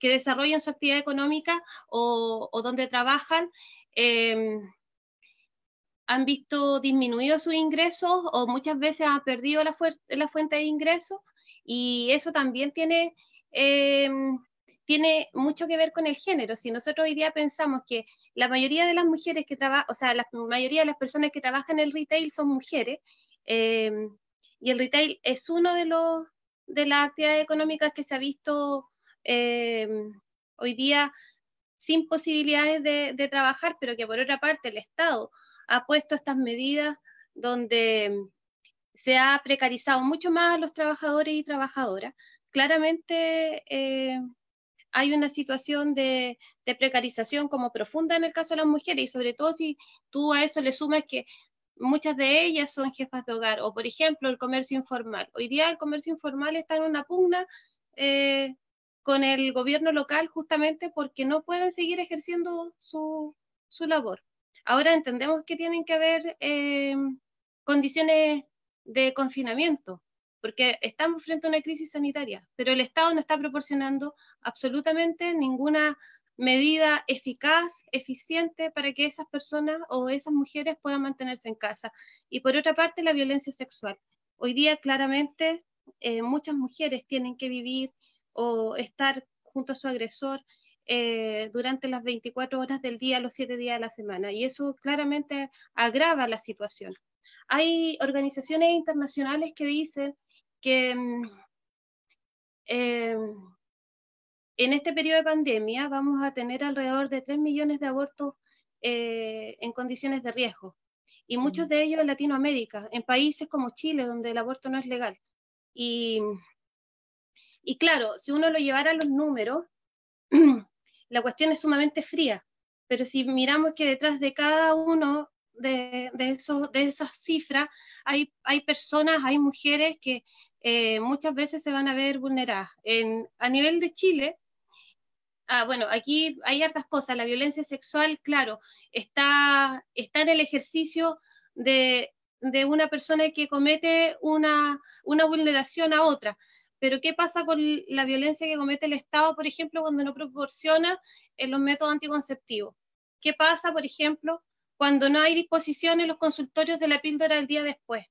que desarrollan su actividad económica o, donde trabajan, em, han visto disminuidos sus ingresos o muchas veces han perdido la, la fuente de ingresos y eso también tiene em, tiene mucho que ver con el género. Si nosotros hoy día pensamos que la mayoría de las mujeres que trabajan, o sea, la mayoría de las personas que trabajan en el retail son mujeres, eh, y el retail es uno de los de las actividades económicas que se ha visto eh, hoy día sin posibilidades de, trabajar, pero que por otra parte el Estado ha puesto estas medidas donde se ha precarizado mucho más a los trabajadores y trabajadoras. Claramente eh, hay una situación de, precarización como profunda en el caso de las mujeres y sobre todo si tú a eso le sumas que muchas de ellas son jefas de hogar o por ejemplo el comercio informal. Hoy día el comercio informal está en una pugna eh, con el gobierno local justamente porque no pueden seguir ejerciendo su, labor. Ahora entendemos que tienen que haber eh, condiciones de confinamiento, porque estamos frente a una crisis sanitaria, pero el Estado no está proporcionando absolutamente ninguna medida eficaz, eficiente para que esas personas o esas mujeres puedan mantenerse en casa. Y por otra parte, la violencia sexual. Hoy día claramente eh, muchas mujeres tienen que vivir o estar junto a su agresor eh, durante las 24 horas del día, los 7 días de la semana, y eso claramente agrava la situación. Hay organizaciones internacionales que dicen que mm, em, en este periodo de pandemia vamos a tener alrededor de 3 millones de abortos eh, en condiciones de riesgo, y muchos de ellos en Latinoamérica, en países como Chile, donde el aborto no es legal. Y, y claro, si uno lo llevara a los números, la cuestión es sumamente fría, pero si miramos que detrás de cada uno de, de, esos, de esas cifras hay, hay personas, hay mujeres que eh, muchas veces se van a ver vulneradas. En, a nivel de Chile, ah, bueno, aquí hay hartas cosas. La violencia sexual, claro, está, está en el ejercicio de, de una persona que comete una, una vulneración a otra, pero ¿qué pasa con la violencia que comete el Estado, por ejemplo, cuando no proporciona eh, los métodos anticonceptivos? ¿Qué pasa, por ejemplo, cuando no hay disposición en los consultorios de la píldora el día después?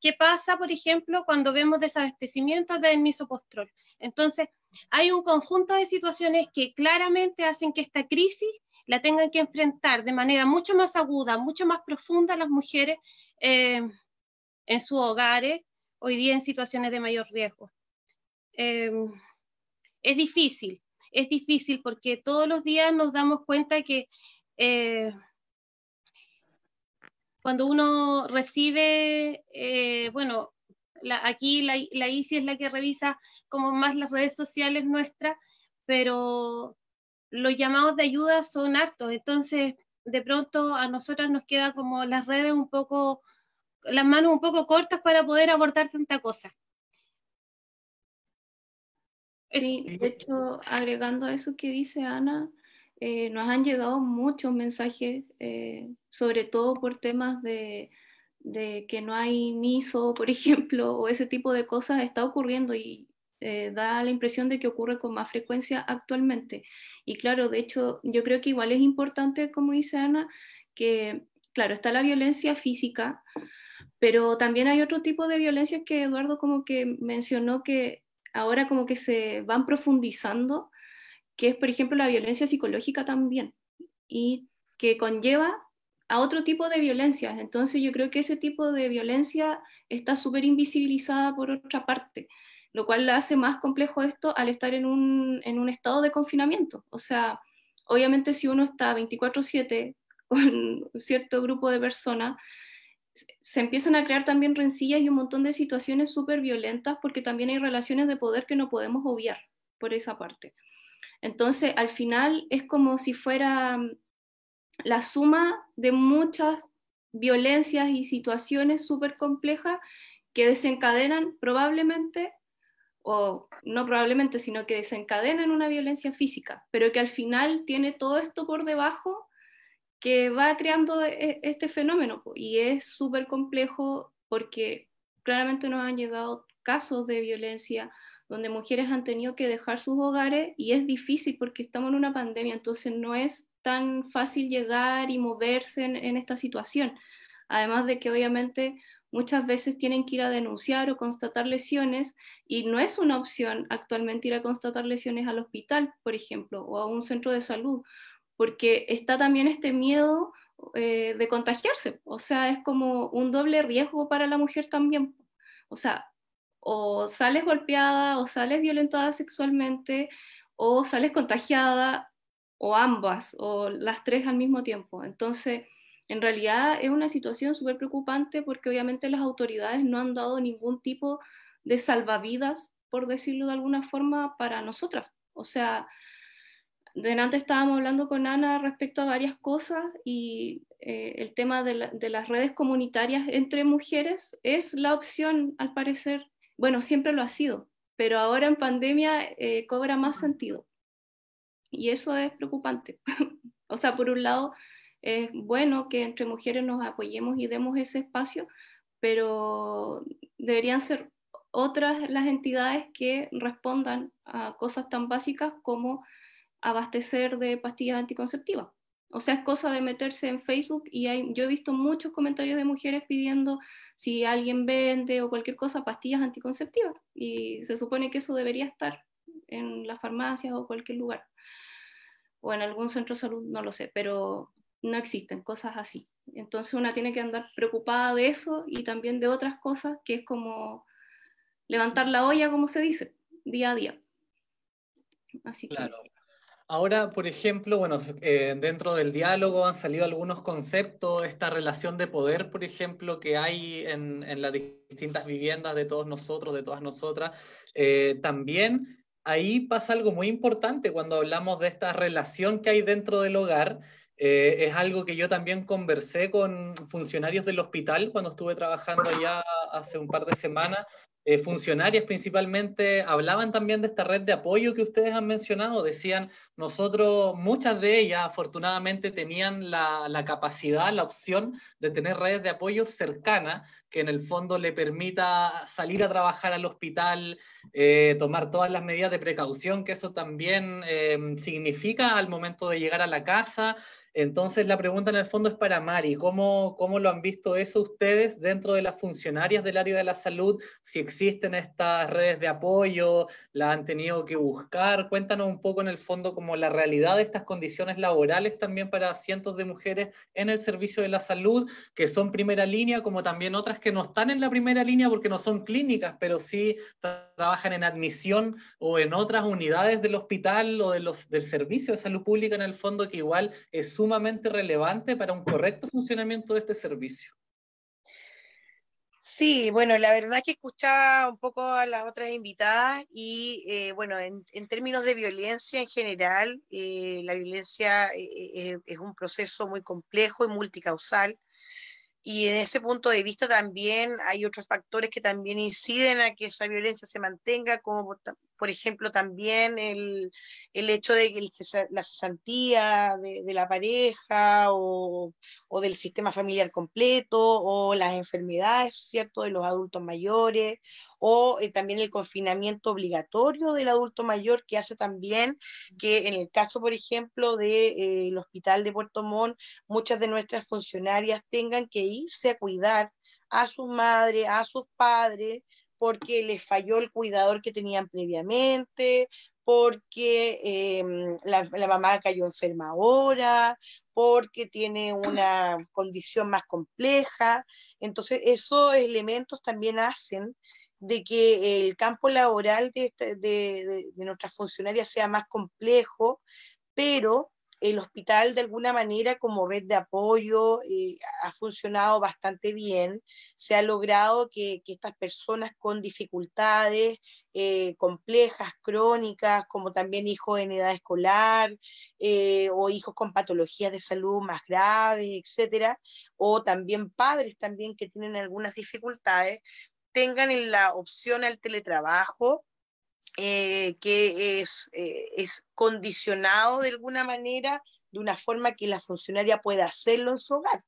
¿Qué pasa, por ejemplo, cuando vemos desabastecimiento del misopostrol? Entonces, hay un conjunto de situaciones que claramente hacen que esta crisis la tengan que enfrentar de manera mucho más aguda, mucho más profunda las mujeres eh, en sus hogares, hoy día en situaciones de mayor riesgo. Eh, es difícil, es difícil porque todos los días nos damos cuenta que eh, cuando uno recibe, bueno, aquí la, la ICI es la que revisa como más las redes sociales nuestras, pero los llamados de ayuda son hartos, entonces de pronto a nosotras nos queda como las redes un poco, las manos un poco cortas para poder abordar tanta cosa. Sí, de hecho, agregando a eso que dice Ana, eh, nos han llegado muchos mensajes, eh, sobre todo por temas de, de, que no hay miso, por ejemplo, o ese tipo de cosas está ocurriendo y eh, da la impresión de que ocurre con más frecuencia actualmente. Y claro, de hecho, yo creo que igual es importante, como dice Ana, que, claro, está la violencia física, pero también hay otro tipo de violencia que Eduardo como que mencionó que ahora como que se van profundizando, que es, por ejemplo, la violencia psicológica también, y que conlleva a otro tipo de violencias. Entonces yo creo que ese tipo de violencia está súper invisibilizada por otra parte lo cual hace más complejo esto al estar en un, en un estado de confinamiento. O sea, obviamente si uno está 24/7 con cierto grupo de personas, se empiezan a crear también rencillas y un montón de situaciones súper violentas porque también hay relaciones de poder que no podemos obviar por esa parte. Entonces, al final es como si fuera mm, la suma de muchas violencias y situaciones súper complejas que desencadenan probablemente o no probablemente, sino que desencadenan una violencia física, pero que al final tiene todo esto por debajo que va creando e, este fenómeno y es súper complejo porque claramente nos han llegado casos de violencia donde mujeres han tenido que dejar sus hogares y es difícil porque estamos en una pandemia, entonces no es tan fácil llegar y moverse en, en esta situación. Además de que obviamente muchas veces tienen que ir a denunciar o constatar lesiones y no es una opción actualmente ir a constatar lesiones al hospital, por ejemplo, o a un centro de salud, porque está también este miedo eh, de contagiarse, o sea, es como un doble riesgo para la mujer también, o sea, o sales golpeada o sales violentada sexualmente o sales contagiada o ambas o las tres al mismo tiempo. Entonces, en realidad es una situación súper preocupante porque obviamente las autoridades no han dado ningún tipo de salvavidas, por decirlo de alguna forma, para nosotras. O sea, delante estábamos hablando con Ana respecto a varias cosas y eh, el tema de, las redes comunitarias entre mujeres es la opción, al parecer, bueno, siempre lo ha sido, pero ahora en pandemia eh, cobra más sentido. Y eso es preocupante. o sea, por un lado, es bueno que entre mujeres nos apoyemos y demos ese espacio, pero deberían ser otras las entidades que respondan a cosas tan básicas como abastecer de pastillas anticonceptivas. O sea, es cosa de meterse en Facebook y yo he visto muchos comentarios de mujeres pidiendo si alguien vende o cualquier cosa pastillas anticonceptivas y se supone que eso debería estar en las farmacias o cualquier lugar o en algún centro de salud, no lo sé, pero no existen cosas así. Entonces una tiene que andar preocupada de eso y también de otras cosas, que es como levantar la olla, como se dice, día a día. Así claro. Ahora, por ejemplo, bueno, eh, dentro del diálogo han salido algunos conceptos, esta relación de poder, por ejemplo, que hay en, las distintas viviendas de todos nosotros, de todas nosotras. Eh, también ahí pasa algo muy importante cuando hablamos de esta relación que hay dentro del hogar, eh, es algo que yo también conversé con funcionarios del hospital cuando estuve trabajando allá hace un par de semanas, eh, funcionarias principalmente hablaban también de esta red de apoyo que ustedes han mencionado. Decían, nosotros, muchas de ellas afortunadamente tenían la, capacidad, la opción de tener redes de apoyo cercanas que en el fondo le permita salir a trabajar al hospital, eh, tomar todas las medidas de precaución que eso también eh, significa al momento de llegar a la casa, entonces la pregunta en el fondo es para Mari, ¿cómo, ¿cómo lo han visto eso ustedes dentro de las funcionarias del área de la salud? Si existen estas redes de apoyo, ¿la han tenido que buscar? Cuéntanos un poco en el fondo como la realidad de estas condiciones laborales también para cientos de mujeres en el servicio de la salud, que son primera línea, como también otras que no están en la primera línea porque no son clínicas, pero sí trabajan en admisión o en otras unidades del hospital o de los, del servicio de salud pública en el fondo, que igual es sumamente relevante para un correcto funcionamiento de este servicio. Sí, bueno, la verdad que escuchaba un poco a las otras invitadas y eh, bueno, en, términos de violencia en general, eh, la violencia eh, es un proceso muy complejo y multicausal y en ese punto de vista también hay otros factores que también inciden a que esa violencia se mantenga, como por ejemplo también el, hecho de que la cesantía de, la pareja o, del sistema familiar completo o las enfermedades, ¿cierto?, de los adultos mayores o eh, también el confinamiento obligatorio del adulto mayor que hace también que en el caso, por ejemplo, del eh, hospital de Puerto Montt, muchas de nuestras funcionarias tengan que irse a cuidar a sus madres, a sus padres, porque les falló el cuidador que tenían previamente, porque em, la, mamá cayó enferma ahora, porque tiene una condición más compleja. Entonces, esos elementos también hacen de que el campo laboral de, de nuestras funcionarias sea más complejo, pero el hospital de alguna manera como red de apoyo eh, ha funcionado bastante bien. Se ha logrado que, estas personas con dificultades eh, complejas, crónicas, como también hijos en edad escolar eh, o hijos con patologías de salud más graves, etcétera, o también padres también que tienen algunas dificultades, tengan la opción al teletrabajo eh, que es, eh, es condicionado de alguna manera, de una forma que la funcionaria pueda hacerlo en su hogar,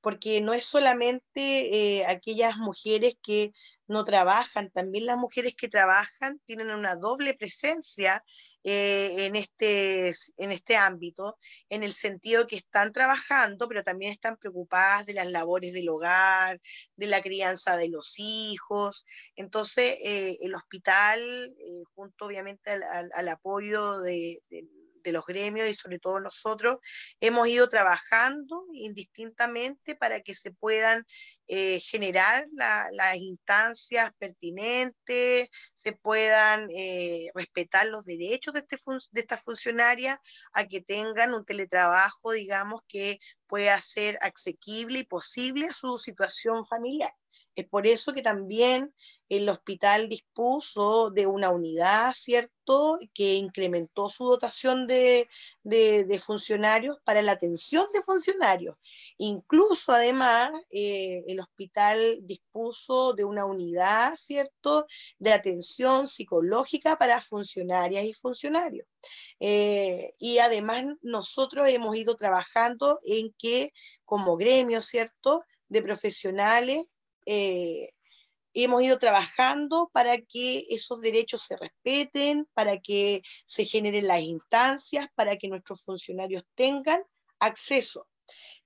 porque no es solamente eh, aquellas mujeres que no trabajan, también las mujeres que trabajan tienen una doble presencia eh, en, este, en este ámbito, en el sentido que están trabajando, pero también están preocupadas de las labores del hogar, de la crianza de los hijos. Entonces, eh, el hospital, eh, junto obviamente al, apoyo de de los gremios y sobre todo nosotros, hemos ido trabajando indistintamente para que se puedan eh, generar las instancias pertinentes, se puedan eh, respetar los derechos de, este de estas funcionarias a que tengan un teletrabajo, digamos, que pueda ser asequible y posible a su situación familiar. Es por eso que también el hospital dispuso de una unidad, ¿cierto?, que incrementó su dotación de, funcionarios para la atención de funcionarios. Incluso, además, eh, el hospital dispuso de una unidad, ¿cierto?, de atención psicológica para funcionarias y funcionarios. Eh, y además, nosotros hemos ido trabajando en que, como gremio, ¿cierto?, de profesionales, eh, hemos ido trabajando para que esos derechos se respeten, para que se generen las instancias, para que nuestros funcionarios tengan acceso.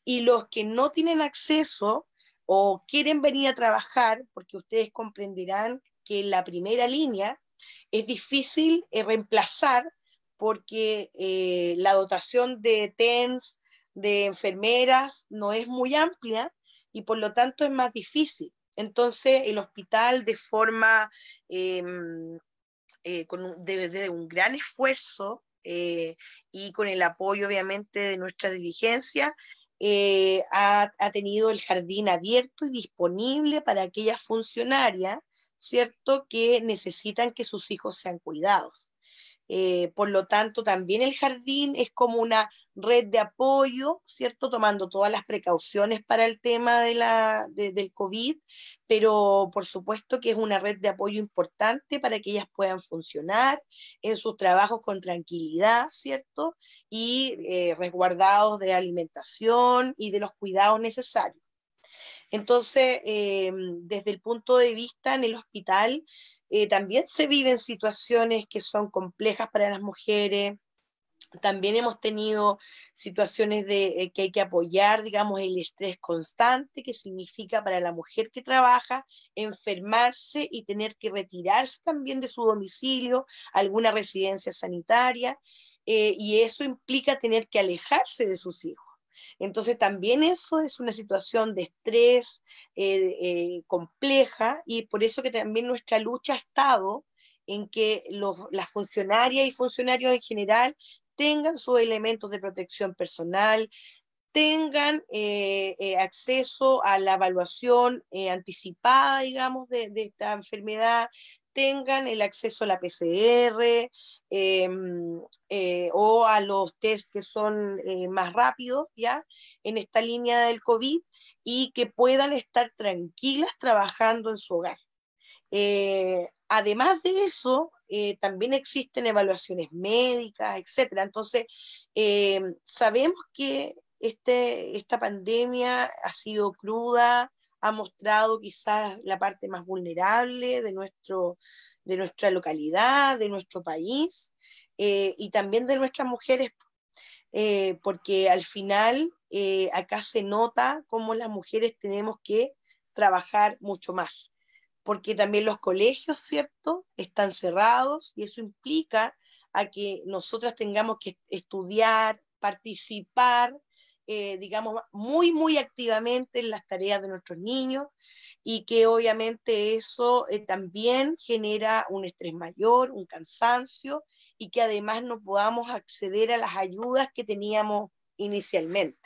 Y los que no tienen acceso o quieren venir a trabajar, porque ustedes comprenderán que la primera línea es difícil eh, reemplazar porque eh, la dotación de TENS, de enfermeras, no es muy amplia y por lo tanto es más difícil. Entonces, el hospital de forma, em, eh, con un, de, un gran esfuerzo eh, y con el apoyo obviamente de nuestra dirigencia, eh, ha, ha, tenido el jardín abierto y disponible para aquellas funcionarias, ¿cierto?, que necesitan que sus hijos sean cuidados. Eh, por lo tanto, también el jardín es como una red de apoyo, ¿cierto? Tomando todas las precauciones para el tema de la, del COVID, pero por supuesto que es una red de apoyo importante para que ellas puedan funcionar en sus trabajos con tranquilidad, ¿cierto? Y eh, resguardados de alimentación y de los cuidados necesarios. Entonces, eh, desde el punto de vista en el hospital, eh, también se viven situaciones que son complejas para las mujeres. También hemos tenido situaciones de eh, que hay que apoyar, digamos, el estrés constante, que significa para la mujer que trabaja enfermarse y tener que retirarse también de su domicilio, alguna residencia sanitaria, eh, y eso implica tener que alejarse de sus hijos. Entonces también eso es una situación de estrés eh, compleja y por eso que también nuestra lucha ha estado en que las funcionarias y funcionarios en general tengan sus elementos de protección personal, tengan eh, acceso a la evaluación anticipada, digamos, de, esta enfermedad, tengan el acceso a la PCR em, eh, o a los test que son eh, más rápidos, ¿ya? En esta línea del COVID y que puedan estar tranquilas trabajando en su hogar. Eh, además de eso, también existen evaluaciones médicas, etcétera. Entonces, em, sabemos que este, esta pandemia ha sido cruda, ha mostrado quizás la parte más vulnerable de, nuestro, de nuestra localidad, de nuestro país eh, y también de nuestras mujeres, eh, porque al final eh, acá se nota cómo las mujeres tenemos que trabajar mucho más, porque también los colegios, ¿cierto?, están cerrados y eso implica a que nosotras tengamos que estudiar, participar eh, digamos, muy, muy activamente en las tareas de nuestros niños y que obviamente eso eh, también genera un estrés mayor, un cansancio y que además no podamos acceder a las ayudas que teníamos inicialmente.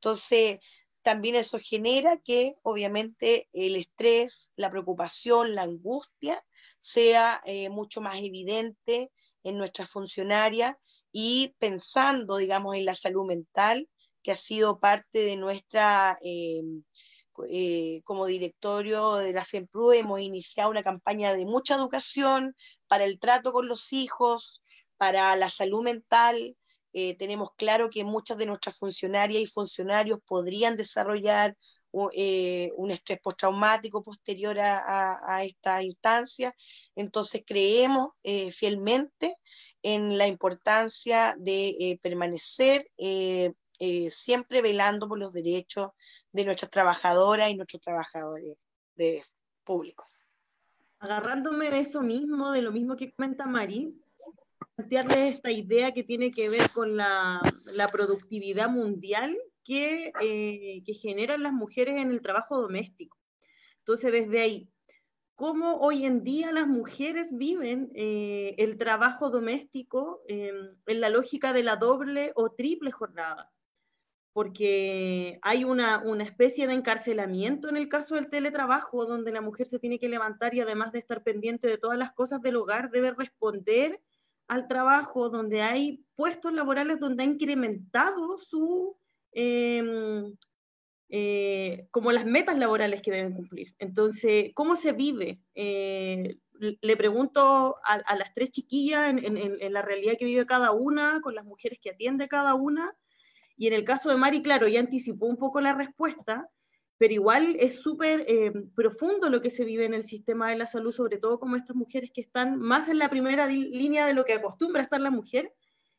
Entonces, también eso genera que obviamente el estrés, la preocupación, la angustia sea eh, mucho más evidente en nuestras funcionarias y pensando, digamos, en la salud mental, que ha sido parte de nuestra, eh, eh, como directorio de la FEMPRU, hemos iniciado una campaña de mucha educación para el trato con los hijos, para la salud mental. Eh, tenemos claro que muchas de nuestras funcionarias y funcionarios podrían desarrollar un estrés postraumático posterior a, esta instancia. Entonces creemos fielmente en la importancia de permanecer eh, siempre velando por los derechos de nuestras trabajadoras y nuestros trabajadores públicos. Agarrándome de eso mismo, de lo mismo que comenta Mari, plantearles esta idea que tiene que ver con la, la productividad mundial que, eh, que generan las mujeres en el trabajo doméstico. Entonces, desde ahí, cómo hoy en día las mujeres viven eh, el trabajo doméstico en la lógica de la doble o triple jornada porque hay una, especie de encarcelamiento en el caso del teletrabajo, donde la mujer se tiene que levantar y además de estar pendiente de todas las cosas del hogar, debe responder al trabajo, donde hay puestos laborales donde ha incrementado su, em, eh, como las metas laborales que deben cumplir. Entonces, ¿cómo se vive? Eh, le pregunto a, las tres chiquillas en, en, la realidad que vive cada una, con las mujeres que atiende cada una, y en el caso de Mari, claro, ya anticipó un poco la respuesta, pero igual es súper eh, profundo lo que se vive en el sistema de la salud, sobre todo como estas mujeres que están más en la primera línea de lo que acostumbra estar la mujer,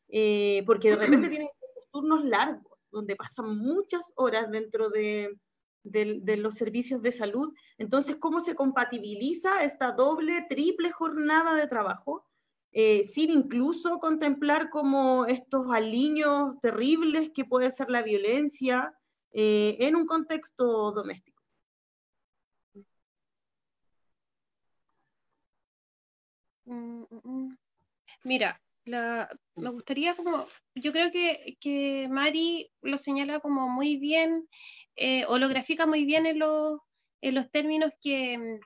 eh, porque de repente tienen turnos largos, donde pasan muchas horas dentro de, de, los servicios de salud. Entonces, ¿cómo se compatibiliza esta doble, triple jornada de trabajo? Eh, sin incluso contemplar como estos aliños terribles que puede ser la violencia eh, en un contexto doméstico. Mm, mm, mm. Mira, me gustaría como, yo creo que, que, Mari lo señala como muy bien, eh, o lo grafica muy bien en los, en los términos que,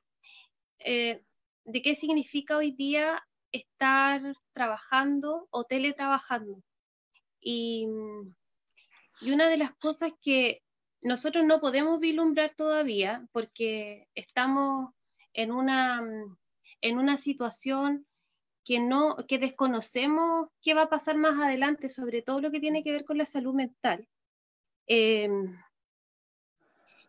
de qué significa hoy día estar trabajando o teletrabajando. Y, y una de las cosas que nosotros no podemos vislumbrar todavía, porque estamos en una, en una situación que no, que desconocemos qué va a pasar más adelante, sobre todo lo que tiene que ver con la salud mental. Em,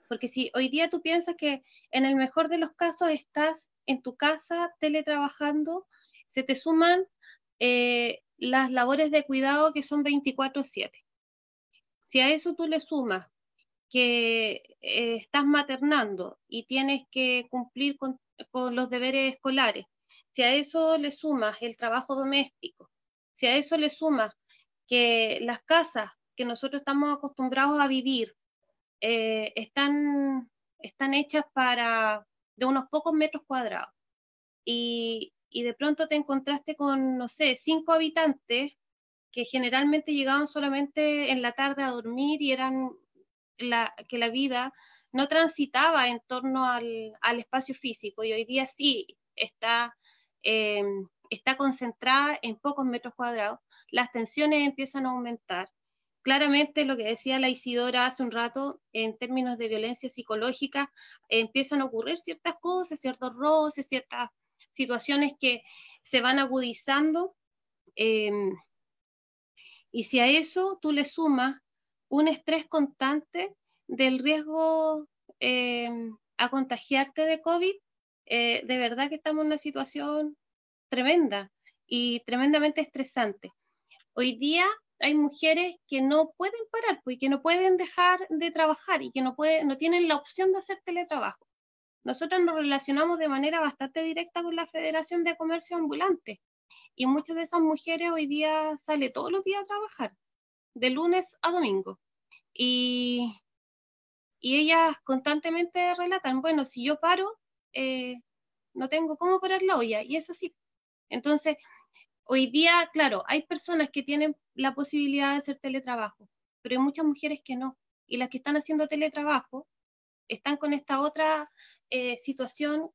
porque si hoy día tú piensas que en el mejor de los casos estás en tu casa teletrabajando, se te suman eh, las labores de cuidado que son 24/7. Si a eso tú le sumas que eh, estás maternando y tienes que cumplir con, los deberes escolares, si a eso le sumas el trabajo doméstico, si a eso le sumas que las casas que nosotros estamos acostumbrados a vivir eh, están, están hechas para de unos pocos metros cuadrados y, y de pronto te encontraste con, no sé, cinco habitantes que generalmente llegaban solamente en la tarde a dormir y eran la, que la vida no transitaba en torno al, al espacio físico y hoy día sí está, eh, está concentrada en pocos metros cuadrados, las tensiones empiezan a aumentar claramente lo que decía la Isidora hace un rato, en términos de violencia psicológica, empiezan a ocurrir ciertas cosas, ciertos roces, ciertas situaciones que se van agudizando. Em, y si a eso tú le sumas un estrés constante del riesgo em, a contagiarte de COVID, eh, de verdad que estamos en una situación tremenda y tremendamente estresante. Hoy día hay mujeres que no pueden parar, pues, que no pueden dejar de trabajar y que no, no tienen la opción de hacer teletrabajo. Nosotros nos relacionamos de manera bastante directa con la Federación de Comercio Ambulante y muchas de esas mujeres hoy día salen todos los días a trabajar, de lunes a domingo. Y, y ellas constantemente relatan, bueno, si yo paro, eh, no tengo cómo parar la olla, y es así. Entonces, hoy día, claro, hay personas que tienen la posibilidad de hacer teletrabajo, pero hay muchas mujeres que no. Y las que están haciendo teletrabajo están con esta otra eh, situación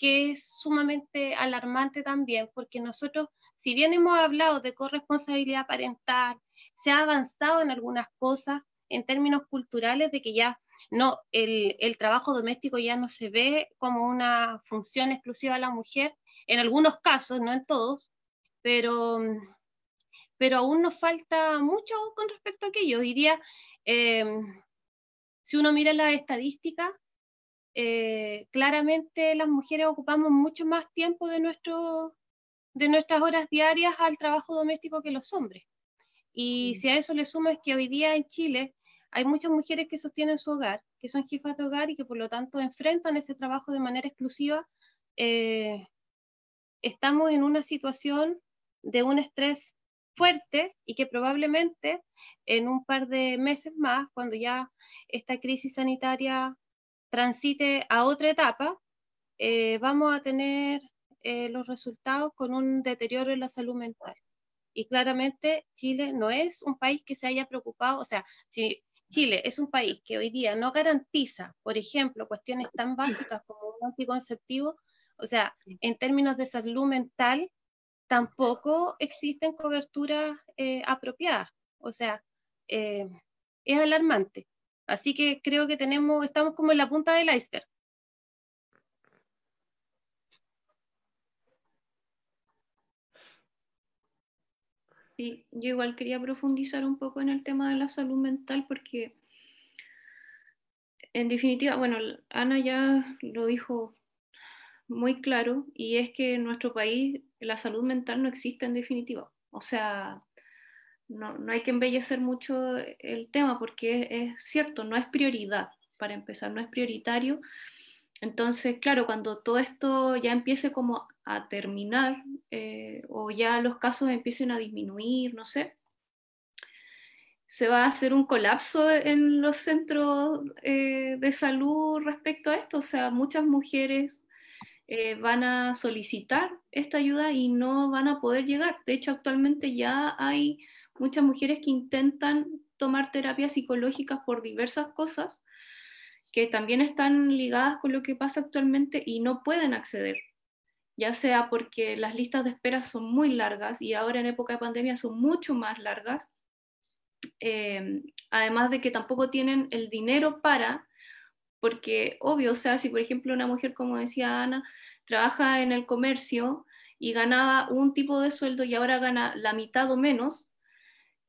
que es sumamente alarmante también, porque nosotros, si bien hemos hablado de corresponsabilidad parental, se ha avanzado en algunas cosas en términos culturales de que ya no, el, el trabajo doméstico ya no se ve como una función exclusiva de la mujer, en algunos casos, no en todos, pero, pero aún nos falta mucho con respecto a aquello. Hoy día, eh, si uno mira las estadísticas, eh, claramente las mujeres ocupamos mucho más tiempo de, nuestro, de nuestras horas diarias al trabajo doméstico que los hombres. Y si a eso le sumas que hoy día en Chile hay muchas mujeres que sostienen su hogar, que son jefas de hogar y que por lo tanto enfrentan ese trabajo de manera exclusiva, eh, estamos en una situación de un estrés fuerte y que probablemente en un par de meses más, cuando ya esta crisis sanitaria transite a otra etapa, eh, vamos a tener eh, los resultados con un deterioro en la salud mental. Y claramente Chile no es un país que se haya preocupado, o sea, si Chile es un país que hoy día no garantiza, por ejemplo, cuestiones tan básicas como un anticonceptivo, o sea, en términos de salud mental, tampoco existen coberturas eh, apropiadas. O sea, eh, es alarmante. Así que creo que tenemos, estamos como en la punta del iceberg. Sí, yo igual quería profundizar un poco en el tema de la salud mental porque en definitiva, bueno, Ana ya lo dijo muy claro y es que en nuestro país la salud mental no existe en definitiva. O sea, no, hay que embellecer mucho el tema porque es, cierto, no es prioridad, para empezar, no es prioritario. Entonces, claro, cuando todo esto ya empiece como a terminar eh, o ya los casos empiecen a disminuir, no sé, se va a hacer un colapso en los centros eh, de salud respecto a esto. O sea, muchas mujeres eh, van a solicitar esta ayuda y no van a poder llegar. De hecho, actualmente ya hay muchas mujeres que intentan tomar terapias psicológicas por diversas cosas que también están ligadas con lo que pasa actualmente y no pueden acceder. ya sea porque las listas de espera son muy largas y ahora en época de pandemia son mucho más largas, eh, además de que tampoco tienen el dinero para, porque obvio, o sea, si por ejemplo una mujer, como decía Ana, trabaja en el comercio y ganaba un tipo de sueldo y ahora gana la mitad o menos,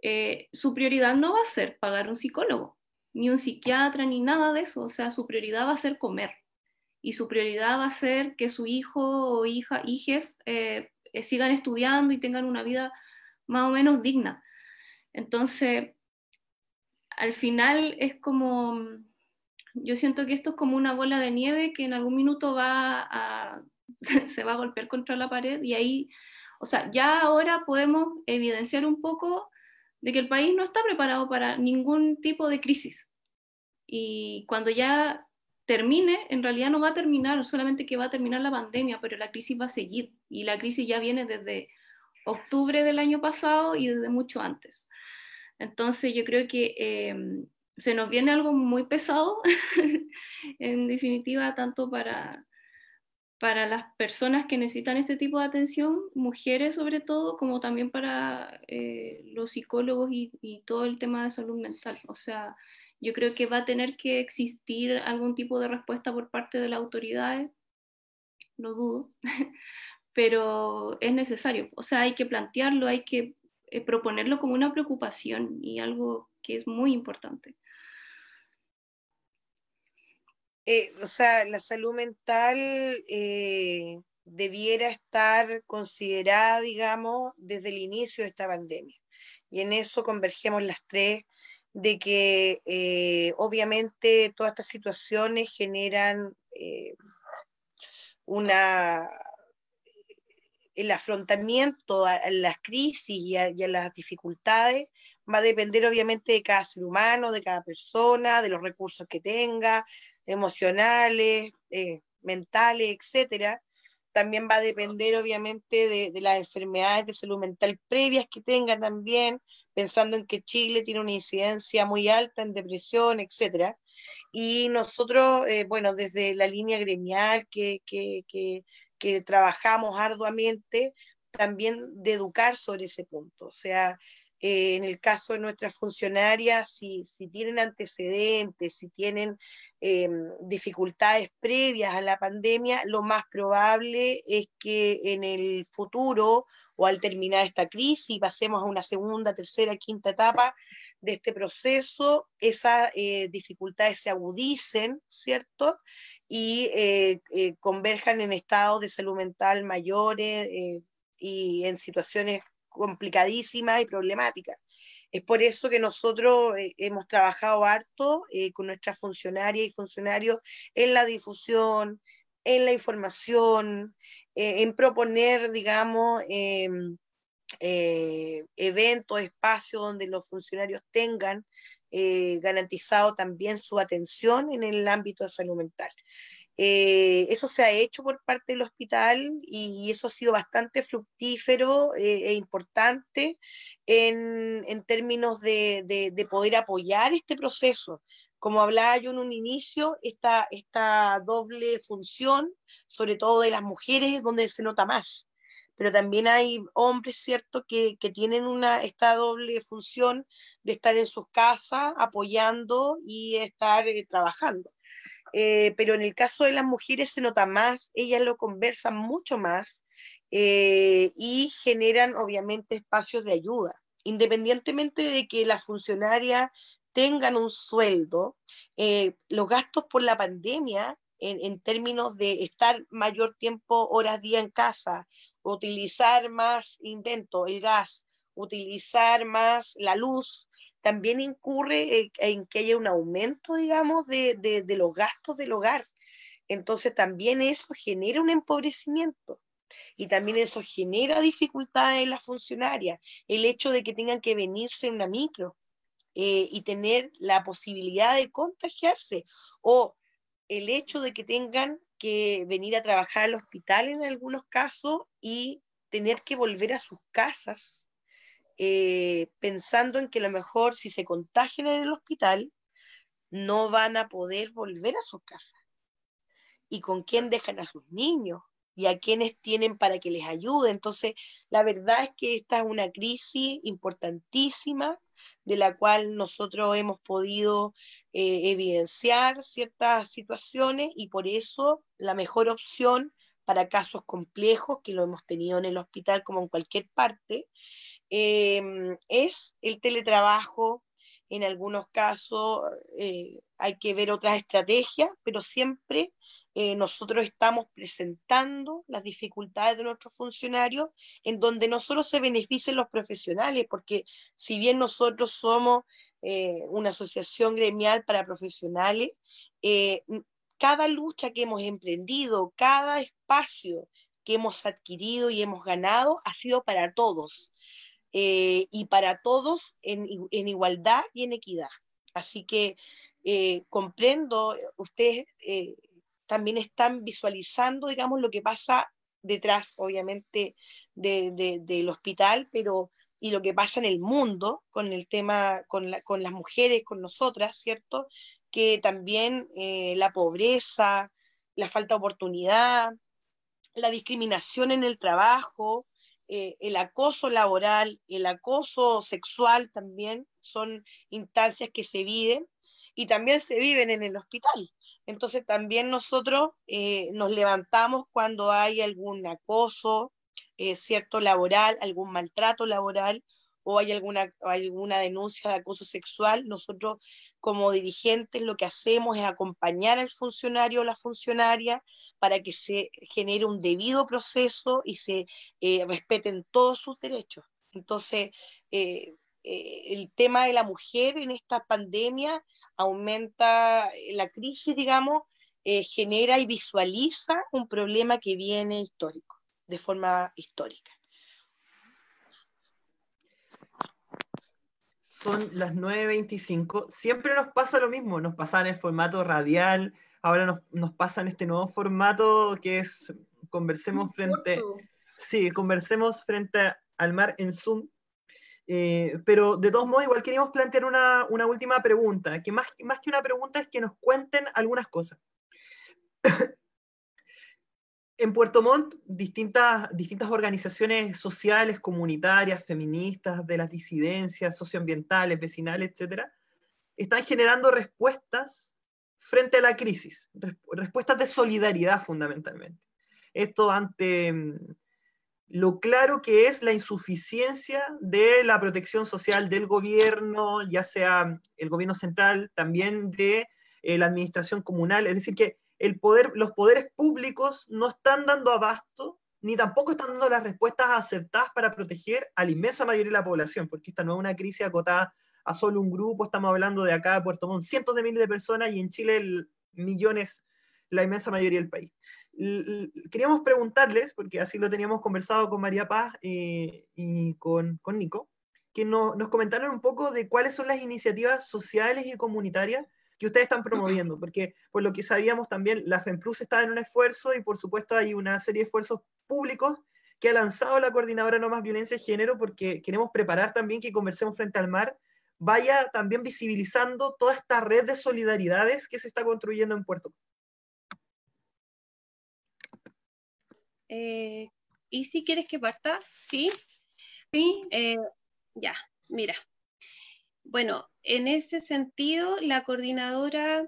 eh, su prioridad no va a ser pagar un psicólogo, ni un psiquiatra, ni nada de eso, o sea, su prioridad va a ser comer y su prioridad va a ser que su hijo o hija, hijes, eh, eh, sigan estudiando y tengan una vida más o menos digna. Entonces, al final es como, yo siento que esto es como una bola de nieve que en algún minuto va a, se va a golpear contra la pared y ahí, o sea, ya ahora podemos evidenciar un poco de que el país no está preparado para ningún tipo de crisis. Y cuando ya termine, en realidad no va a terminar, solamente que va a terminar la pandemia, pero la crisis va a seguir. Y la crisis ya viene desde octubre del año pasado y desde mucho antes. Entonces yo creo que em, se nos viene algo muy pesado, en definitiva, tanto para, para las personas que necesitan este tipo de atención, mujeres sobre todo, como también para eh, los psicólogos y, y, todo el tema de salud mental. O sea, yo creo que va a tener que existir algún tipo de respuesta por parte de las autoridades, no dudo, pero es necesario. O sea, hay que plantearlo, hay que eh, proponerlo como una preocupación y algo que es muy importante. Eh, o sea, la salud mental eh, debiera estar considerada, digamos, desde el inicio de esta pandemia. Y en eso convergemos las tres, de que obviamente todas estas situaciones generan una el afrontamiento a, las crisis y a, las dificultades va a depender obviamente de cada ser humano, de cada persona, de los recursos que tenga, emocionales, eh, mentales, etcétera. También va a depender obviamente de, las enfermedades de salud mental previas que tenga también, pensando en que Chile tiene una incidencia muy alta en depresión, etcétera. Y nosotros, eh, bueno, desde la línea gremial que, que, que, que trabajamos arduamente también de educar sobre ese punto. O sea, eh, en el caso de nuestras funcionarias, si, si tienen antecedentes, si tienen em, dificultades previas a la pandemia, lo más probable es que en el futuro o al terminar esta crisis pasemos a una segunda, tercera, quinta etapa de este proceso, esas eh, dificultades se agudicen, ¿cierto? y eh, eh, converjan en estados de salud mental mayores eh, y en situaciones complicadísimas y problemáticas. Es por eso que nosotros hemos trabajado harto con nuestras funcionarias y funcionarios en la difusión, en la información, en proponer, digamos, em, eventos, espacios donde los funcionarios tengan eh, garantizado también su atención en el ámbito de salud mental. Eh, eso se ha hecho por parte del hospital y eso ha sido bastante fructífero eh, e importante en, términos de, de, poder apoyar este proceso. Como hablaba yo en un inicio, esta, esta doble función, sobre todo de las mujeres, es donde se nota más pero también hay hombres, ¿cierto?, que, tienen una, esta doble función de estar en sus casas apoyando y estar eh, trabajando. Eh, pero en el caso de las mujeres se nota más, ellas lo conversan mucho más eh, y generan obviamente espacios de ayuda. Independientemente de que las funcionarias tengan un sueldo, los gastos por la pandemia en, en, términos de estar mayor tiempo, horas día en casa, utilizar más invento, el gas, utilizar más la luz, también incurre en, que haya un aumento, digamos, de, de, los gastos del hogar. Entonces también eso genera un empobrecimiento y también eso genera dificultades en las funcionarias. El hecho de que tengan que venirse en una micro eh, y tener la posibilidad de contagiarse o el hecho de que tengan que venir a trabajar al hospital en algunos casos y tener que volver a sus casas eh, pensando en que a lo mejor si se contagian en el hospital no van a poder volver a sus casas. ¿Y con quién dejan a sus niños? y a quienes tienen para que les ayude. Entonces, la verdad es que esta es una crisis importantísima de la cual nosotros hemos podido eh, evidenciar ciertas situaciones y por eso la mejor opción para casos complejos, que lo hemos tenido en el hospital como en cualquier parte, em, es el teletrabajo. En algunos casos eh, hay que ver otras estrategias, pero siempre eh, nosotros estamos presentando las dificultades de nuestros funcionarios, en donde no solo se beneficien los profesionales, porque si bien nosotros somos eh, una asociación gremial para profesionales, cada lucha que hemos emprendido, cada espacio que hemos adquirido y hemos ganado ha sido para todos. Y para todos en, en, igualdad y en equidad. Así que comprendo, ustedes también están visualizando, digamos, lo que pasa detrás, obviamente, del hospital, pero y lo que pasa en el mundo con el tema, con, las mujeres, con nosotras, ¿cierto? Que también eh, la pobreza, la falta de oportunidad, la discriminación en el trabajo, eh, el acoso laboral, el acoso sexual también son instancias que se viven y también se viven en el hospital. Entonces también nosotros eh, nos levantamos cuando hay algún acoso, eh, cierto, laboral, algún maltrato laboral o hay alguna, alguna denuncia de acoso sexual. Nosotros como dirigentes lo que hacemos es acompañar al funcionario o la funcionaria para que se genere un debido proceso y se eh, respeten todos sus derechos. Entonces, el tema de la mujer en esta pandemia aumenta eh, la crisis, digamos, eh, genera y visualiza un problema que viene histórico, de forma histórica. Son las 9.25. Siempre nos pasa lo mismo, nos pasa en el formato radial, ahora nos, nos pasa en este nuevo formato que es conversemos frente, sí, conversemos frente al mar en Zoom. Eh, pero de todos modos, igual queríamos plantear una, última pregunta, que más, más que una pregunta es que nos cuenten algunas cosas. En Puerto Montt, distintas, distintas organizaciones sociales, comunitarias, feministas, de las disidencias, socioambientales, vecinales, etcétera, están generando respuestas frente a la crisis, respuestas de solidaridad fundamentalmente. Esto ante lo claro que es la insuficiencia de la protección social del gobierno, ya sea el gobierno central, también de eh, la administración comunal. Es decir, que el poder, los poderes públicos no están dando abasto, ni tampoco están dando las respuestas acertadas para proteger a la inmensa mayoría de la población, porque esta no es una crisis acotada a solo un grupo, estamos hablando de acá, de Puerto Montt, cientos de miles de personas y en Chile millones, la inmensa mayoría del país. Queríamos preguntarles, porque así lo teníamos conversado con María Paz eh, y con, Nico, que nos comentaron un poco de cuáles son las iniciativas sociales y comunitarias que ustedes están promoviendo, porque por lo que sabíamos también, la FEMPLUS está en un esfuerzo y por supuesto hay una serie de esfuerzos públicos que ha lanzado la Coordinadora No Más Violencia de Género, porque queremos preparar también que Conversemos Frente al Mar vaya también visibilizando toda esta red de solidaridades que se está construyendo en Puerto Eh, ¿Y si quieres que parta? ¿Sí? Sí. Eh, ya, mira. Bueno, en ese sentido, la coordinadora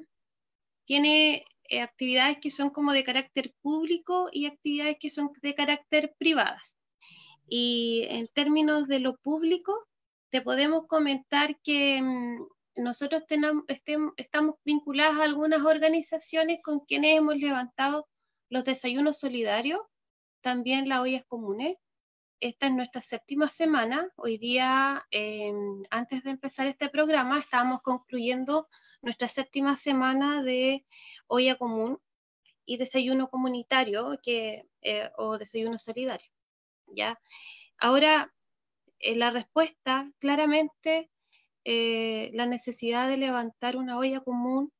tiene eh, actividades que son como de carácter público y actividades que son de carácter privadas. Y en términos de lo público, te podemos comentar que mm, nosotros estamos vinculadas a algunas organizaciones con quienes hemos levantado los desayunos solidarios también las ollas comunes. Esta es nuestra séptima semana. Hoy día, em, antes de empezar este programa, estábamos concluyendo nuestra séptima semana de olla común y desayuno comunitario que, eh, o desayuno solidario. ¿ya? Ahora, eh, la respuesta, claramente, eh, la necesidad de levantar una olla común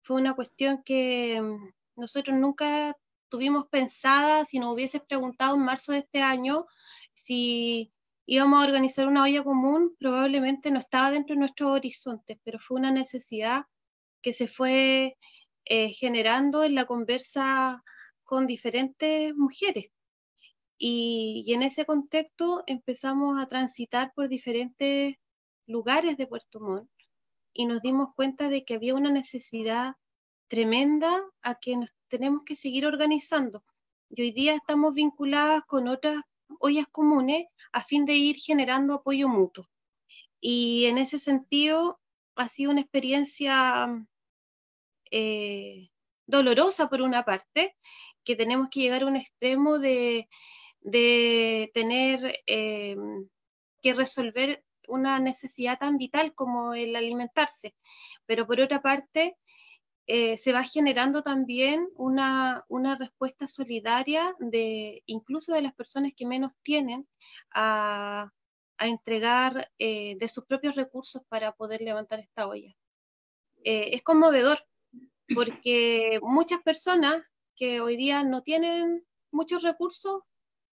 fue una cuestión que em, nosotros nunca tuvimos pensada, si nos hubieses preguntado en marzo de este año si íbamos a organizar una olla común, probablemente no estaba dentro de nuestros horizontes, pero fue una necesidad que se fue eh, generando en la conversa con diferentes mujeres. Y, y, en ese contexto empezamos a transitar por diferentes lugares de Puerto Montt y nos dimos cuenta de que había una necesidad tremenda a que nos tenemos que seguir organizando. Y hoy día estamos vinculadas con otras ollas comunes a fin de ir generando apoyo mutuo. Y en ese sentido ha sido una experiencia eh, dolorosa por una parte, que tenemos que llegar a un extremo de, de tener eh, que resolver una necesidad tan vital como el alimentarse. Pero por otra parte, eh, se va generando también una, una, respuesta solidaria de incluso de las personas que menos tienen a, a entregar eh, de sus propios recursos para poder levantar esta olla. Eh, es conmovedor porque muchas personas que hoy día no tienen muchos recursos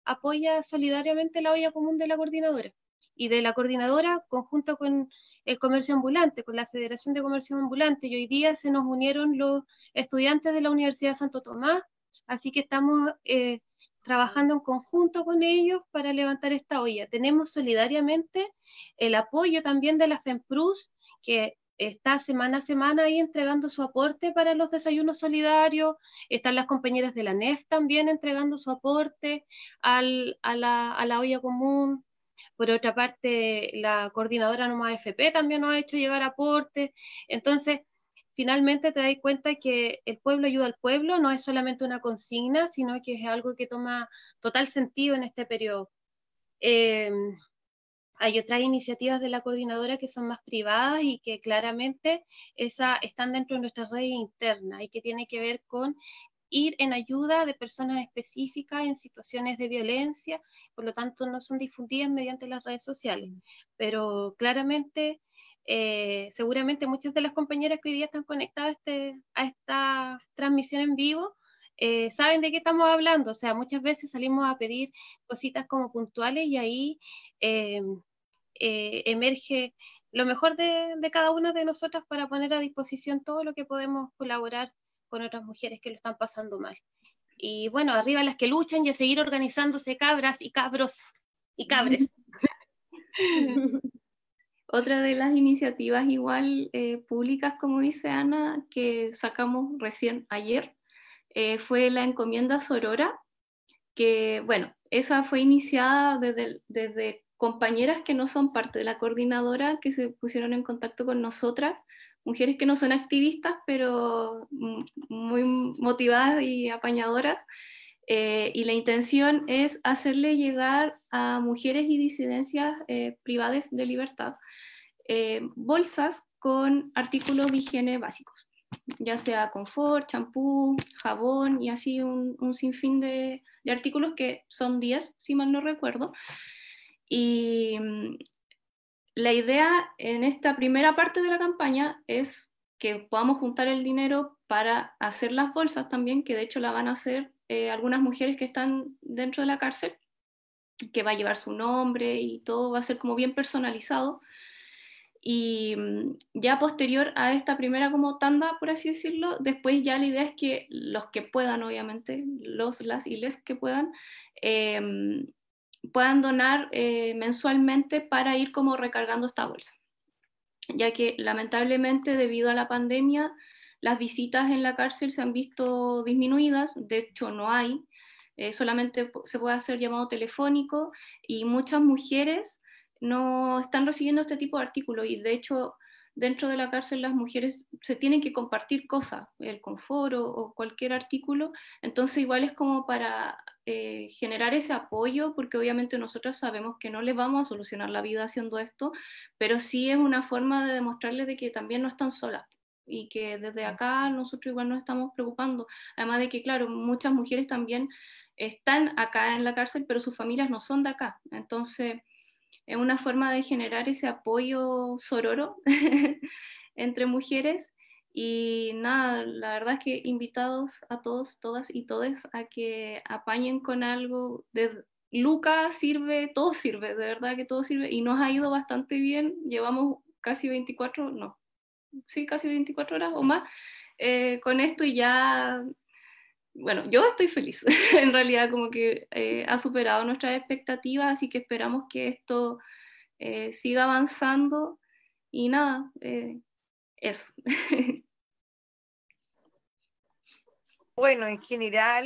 apoya solidariamente la olla común de la coordinadora y de la coordinadora conjunto con el comercio ambulante, con la Federación de Comercio Ambulante. Y hoy día se nos unieron los estudiantes de la Universidad de Santo Tomás, así que estamos eh, trabajando en conjunto con ellos para levantar esta olla. Tenemos solidariamente el apoyo también de la FEMPRUS, que está semana a semana ahí entregando su aporte para los desayunos solidarios, están las compañeras de la NEF también entregando su aporte a, la, a la olla común, por otra parte, la coordinadora Noma FP también nos ha hecho llegar aportes. Entonces, finalmente te das cuenta que el pueblo ayuda al pueblo, no es solamente una consigna, sino que es algo que toma total sentido en este periodo. Eh, hay otras iniciativas de la coordinadora que son más privadas y que claramente esa, están dentro de nuestra red interna y que tiene que ver con ir en ayuda de personas específicas en situaciones de violencia, por lo tanto no son difundidas mediante las redes sociales. Pero claramente, eh, seguramente muchas de las compañeras que hoy día están conectadas a, este, a esta transmisión en vivo eh, saben de qué estamos hablando. O sea, muchas veces salimos a pedir cositas como puntuales y ahí eh, emerge lo mejor de, de cada una de nosotras para poner a disposición todo lo que podemos colaborar con otras mujeres que lo están pasando mal. Y bueno, arriba las que luchan y a seguir organizándose cabras y cabros y cabres. Otra de las iniciativas igual eh, públicas, como dice Ana, que sacamos recién ayer, eh, fue la encomienda Sorora, que bueno, esa fue iniciada desde, desde compañeras que no son parte de la coordinadora, que se pusieron en contacto con nosotras mujeres que no son activistas, pero muy motivadas y apañadoras. Eh, y la intención es hacerle llegar a mujeres y disidencias eh, privadas de libertad eh, bolsas con artículos de higiene básicos, ya sea confort, champú, jabón y así un, un sinfín de, de, artículos que son 10, si mal no recuerdo. Y la idea en esta primera parte de la campaña es que podamos juntar el dinero para hacer las bolsas también, que de hecho la van a hacer eh, algunas mujeres que están dentro de la cárcel, que va a llevar su nombre y todo va a ser como bien personalizado. Y mm, ya posterior a esta primera como tanda, por así decirlo, después ya la idea es que los que puedan, obviamente, los, las y les que puedan, eh, puedan donar eh, mensualmente para ir como recargando esta bolsa, ya que lamentablemente debido a la pandemia las visitas en la cárcel se han visto disminuidas, de hecho no hay, eh, solamente se puede hacer llamado telefónico y muchas mujeres no están recibiendo este tipo de artículos. Y de hecho dentro de la cárcel las mujeres se tienen que compartir cosas, el confort o, cualquier artículo, entonces igual es como para eh, generar ese apoyo, porque obviamente nosotros sabemos que no les vamos a solucionar la vida haciendo esto, pero sí es una forma de demostrarles de que también no están solas y que desde acá nosotros igual nos estamos preocupando, además de que, claro, muchas mujeres también están acá en la cárcel, pero sus familias no son de acá, entonces es una forma de generar ese apoyo sororo entre mujeres. Y nada, la verdad es que invitados a todos, todas y todes a que apañen con algo. De, Luca sirve, todo sirve, de verdad que todo sirve. Y nos ha ido bastante bien. Llevamos casi 24, no, sí, casi 24 horas o más eh, con esto y ya bueno, yo estoy feliz. en realidad como que eh, ha superado nuestras expectativas, así que esperamos que esto eh, siga avanzando y nada, eh, eso. Bueno, en general,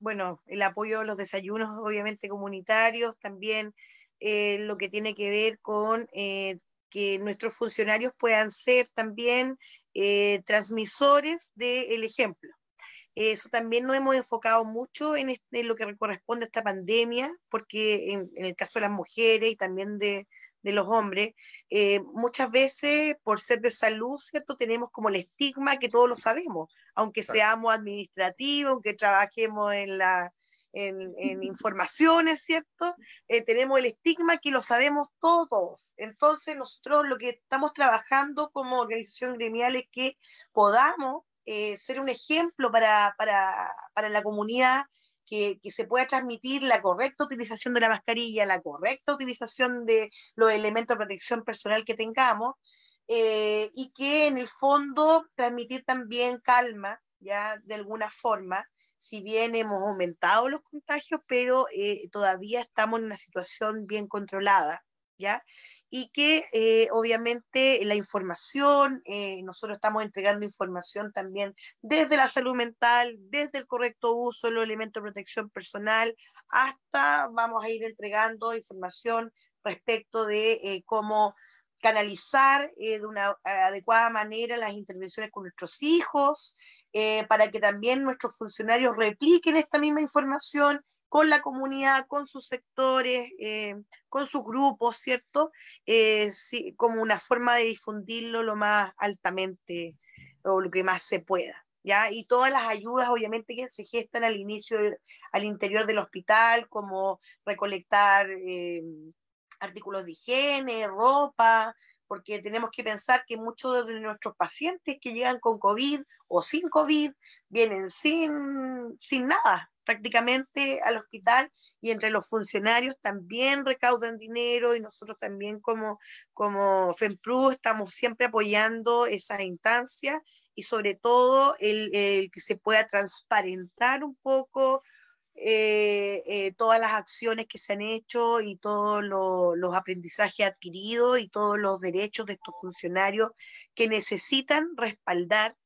bueno, el apoyo a los desayunos obviamente comunitarios, también lo que tiene que ver con que nuestros funcionarios puedan ser también transmisores del ejemplo. Eso también nos hemos enfocado mucho en, lo que corresponde a esta pandemia, porque en, el caso de las mujeres y también de, los hombres, eh, muchas veces por ser de salud, ¿cierto? Tenemos como el estigma que todos lo sabemos, aunque seamos administrativos, aunque trabajemos en la... En, informaciones, ¿cierto? Eh, tenemos el estigma que lo sabemos todos. Entonces, nosotros lo que estamos trabajando como organización gremial es que podamos eh, ser un ejemplo para, la comunidad, que, se pueda transmitir la correcta utilización de la mascarilla, la correcta utilización de los elementos de protección personal que tengamos, eh, y que en el fondo transmitir también calma, ya de alguna forma, si bien hemos aumentado los contagios, pero eh, todavía estamos en una situación bien controlada, ¿ya? Y que eh, obviamente la información, eh, nosotros estamos entregando información también desde la salud mental, desde el correcto uso de los elementos de protección personal, hasta vamos a ir entregando información respecto de eh, cómo canalizar de una adecuada manera las intervenciones con nuestros hijos, para que también nuestros funcionarios repliquen esta misma información con la comunidad, con sus sectores, eh, con sus grupos, ¿cierto? Eh, como una forma de difundirlo lo más altamente o lo que más se pueda. ¿Ya? Y todas las ayudas, obviamente, que se gestan al inicio, al interior del hospital, como recolectar eh, artículos de higiene, ropa, porque tenemos que pensar que muchos de nuestros pacientes que llegan con COVID o sin COVID vienen sin, sin nada, prácticamente al hospital y entre los funcionarios también recaudan dinero y nosotros también como, como FEMPRU estamos siempre apoyando esa instancia y sobre todo el, que se pueda transparentar un poco eh, eh, todas las acciones que se han hecho y todos los aprendizajes adquiridos y todos los derechos de estos funcionarios que necesitan respaldar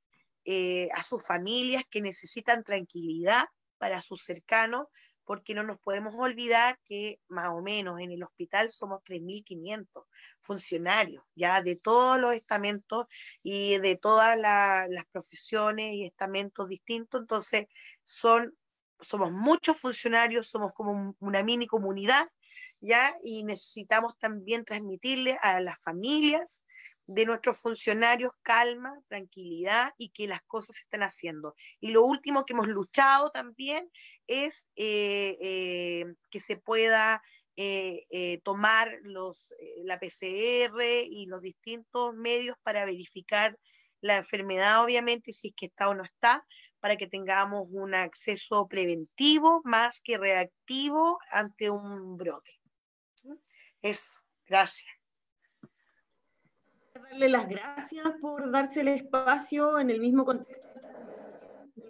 eh, a sus familias, que necesitan tranquilidad para sus cercanos, porque no nos podemos olvidar que más o menos en el hospital somos 3.500 funcionarios, ya de todos los estamentos y de todas las profesiones y estamentos distintos, entonces son, somos muchos funcionarios, somos como una mini comunidad, ya, y necesitamos también transmitirle a las familias de nuestros funcionarios calma, tranquilidad y que las cosas se están haciendo. Y lo último que hemos luchado también es eh, eh, que se pueda eh, tomar los, la PCR y los distintos medios para verificar la enfermedad, obviamente, si es que está o no está, para que tengamos un acceso preventivo más que reactivo ante un brote. Eso, gracias darle las gracias por darse el espacio en el mismo contexto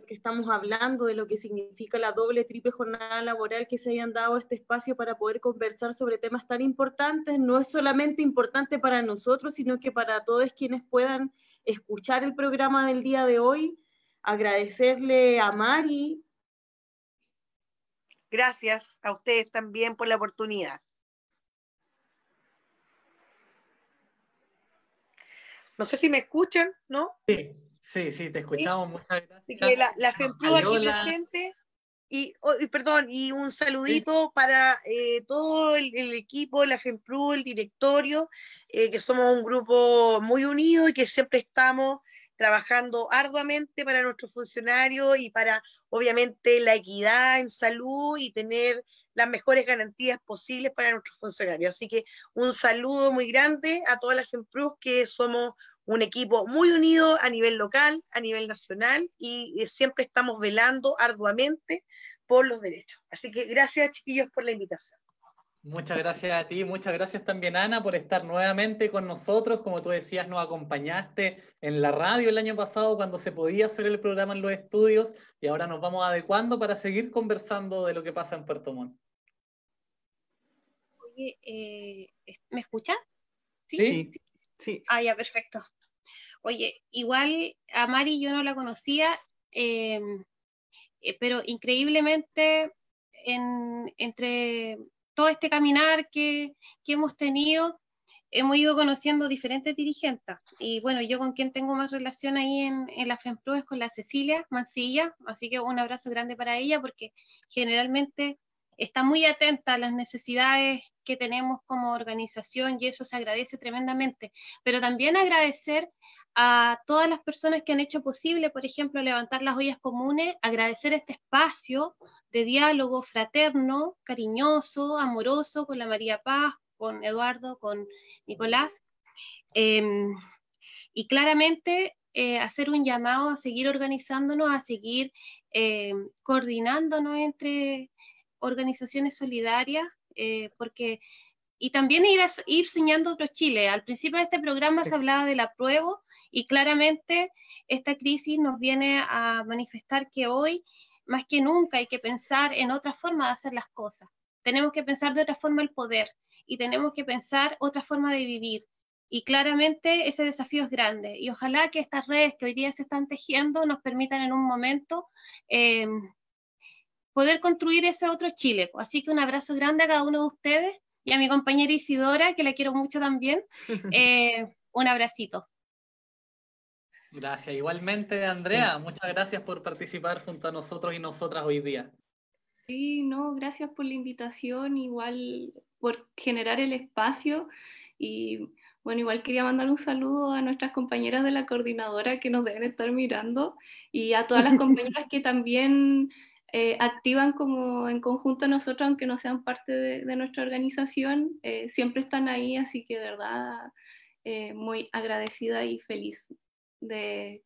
que estamos hablando, de lo que significa la doble, triple jornada laboral que se hayan dado este espacio para poder conversar sobre temas tan importantes. No es solamente importante para nosotros, sino que para todos quienes puedan escuchar el programa del día de hoy. Agradecerle a Mari. Gracias a ustedes también por la oportunidad. No sé si me escuchan, ¿no? Sí, sí, sí, te escuchamos, muchas gracias. Así que la, la aquí presente. Oh, y, perdón, y un saludito para eh, todo el, equipo, la FEMPRU, el directorio, eh, que somos un grupo muy unido y que siempre estamos trabajando arduamente para nuestros funcionarios y para, obviamente, la equidad en salud y tener las mejores garantías posibles para nuestros funcionarios. Así que un saludo muy grande a todas las FEMPRUS que somos un equipo muy unido a nivel local, a nivel nacional y eh, siempre estamos velando arduamente por los derechos. Así que gracias chiquillos por la invitación. Muchas gracias a ti, muchas gracias también Ana por estar nuevamente con nosotros. Como tú decías, nos acompañaste en la radio el año pasado cuando se podía hacer el programa en los estudios y ahora nos vamos adecuando para seguir conversando de lo que pasa en Puerto Montt. Oye, eh, ¿me escuchan? ¿Sí? Sí. Ah, ya, perfecto. Oye, igual a Mari yo no la conocía, eh, eh, pero increíblemente en, entre todo este caminar que, que, hemos tenido, hemos ido conociendo diferentes dirigentes. Y bueno, yo con quien tengo más relación ahí en, en la FEMPRO es con la Cecilia Mancilla, así que un abrazo grande para ella porque generalmente está muy atenta a las necesidades que tenemos como organización y eso se agradece tremendamente. Pero también agradecer a todas las personas que han hecho posible, por ejemplo, levantar las ollas comunes, agradecer este espacio de diálogo fraterno, cariñoso, amoroso con la María Paz, con Eduardo, con Nicolás. Eh, y claramente eh, hacer un llamado a seguir organizándonos, a seguir eh, coordinándonos entre organizaciones solidarias, eh, porque y también ir, a, ir soñando otro Chile. Al principio de este programa se hablaba del apruebo y claramente esta crisis nos viene a manifestar que hoy, más que nunca, hay que pensar en otra forma de hacer las cosas. Tenemos que pensar de otra forma el poder y tenemos que pensar otra forma de vivir. Y claramente ese desafío es grande. Y ojalá que estas redes que hoy día se están tejiendo nos permitan en un momento eh, poder construir ese otro Chile. Así que un abrazo grande a cada uno de ustedes y a mi compañera Isidora, que la quiero mucho también. Eh, un abracito. Gracias. Igualmente, Andrea, sí. muchas gracias por participar junto a nosotros y nosotras hoy día. Sí, no, gracias por la invitación, igual por generar el espacio y bueno, igual quería mandar un saludo a nuestras compañeras de la coordinadora que nos deben estar mirando y a todas las compañeras que también eh, activan como en conjunto nosotros, aunque no sean parte de, de nuestra organización, eh, siempre están ahí, así que de verdad eh, muy agradecida y feliz de,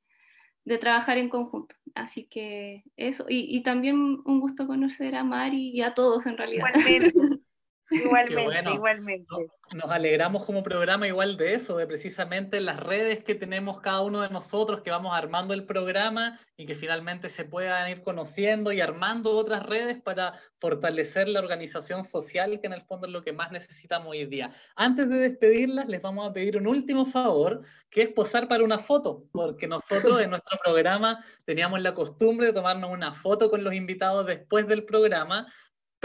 de, trabajar en conjunto. Así que eso, y, y, también un gusto conocer a Mari y a todos en realidad. Igualmente, bueno. igualmente. Nos alegramos como programa igual de eso, de precisamente las redes que tenemos cada uno de nosotros, que vamos armando el programa y que finalmente se puedan ir conociendo y armando otras redes para fortalecer la organización social, que en el fondo es lo que más necesitamos hoy día. Antes de despedirlas, les vamos a pedir un último favor, que es posar para una foto, porque nosotros en nuestro programa teníamos la costumbre de tomarnos una foto con los invitados después del programa,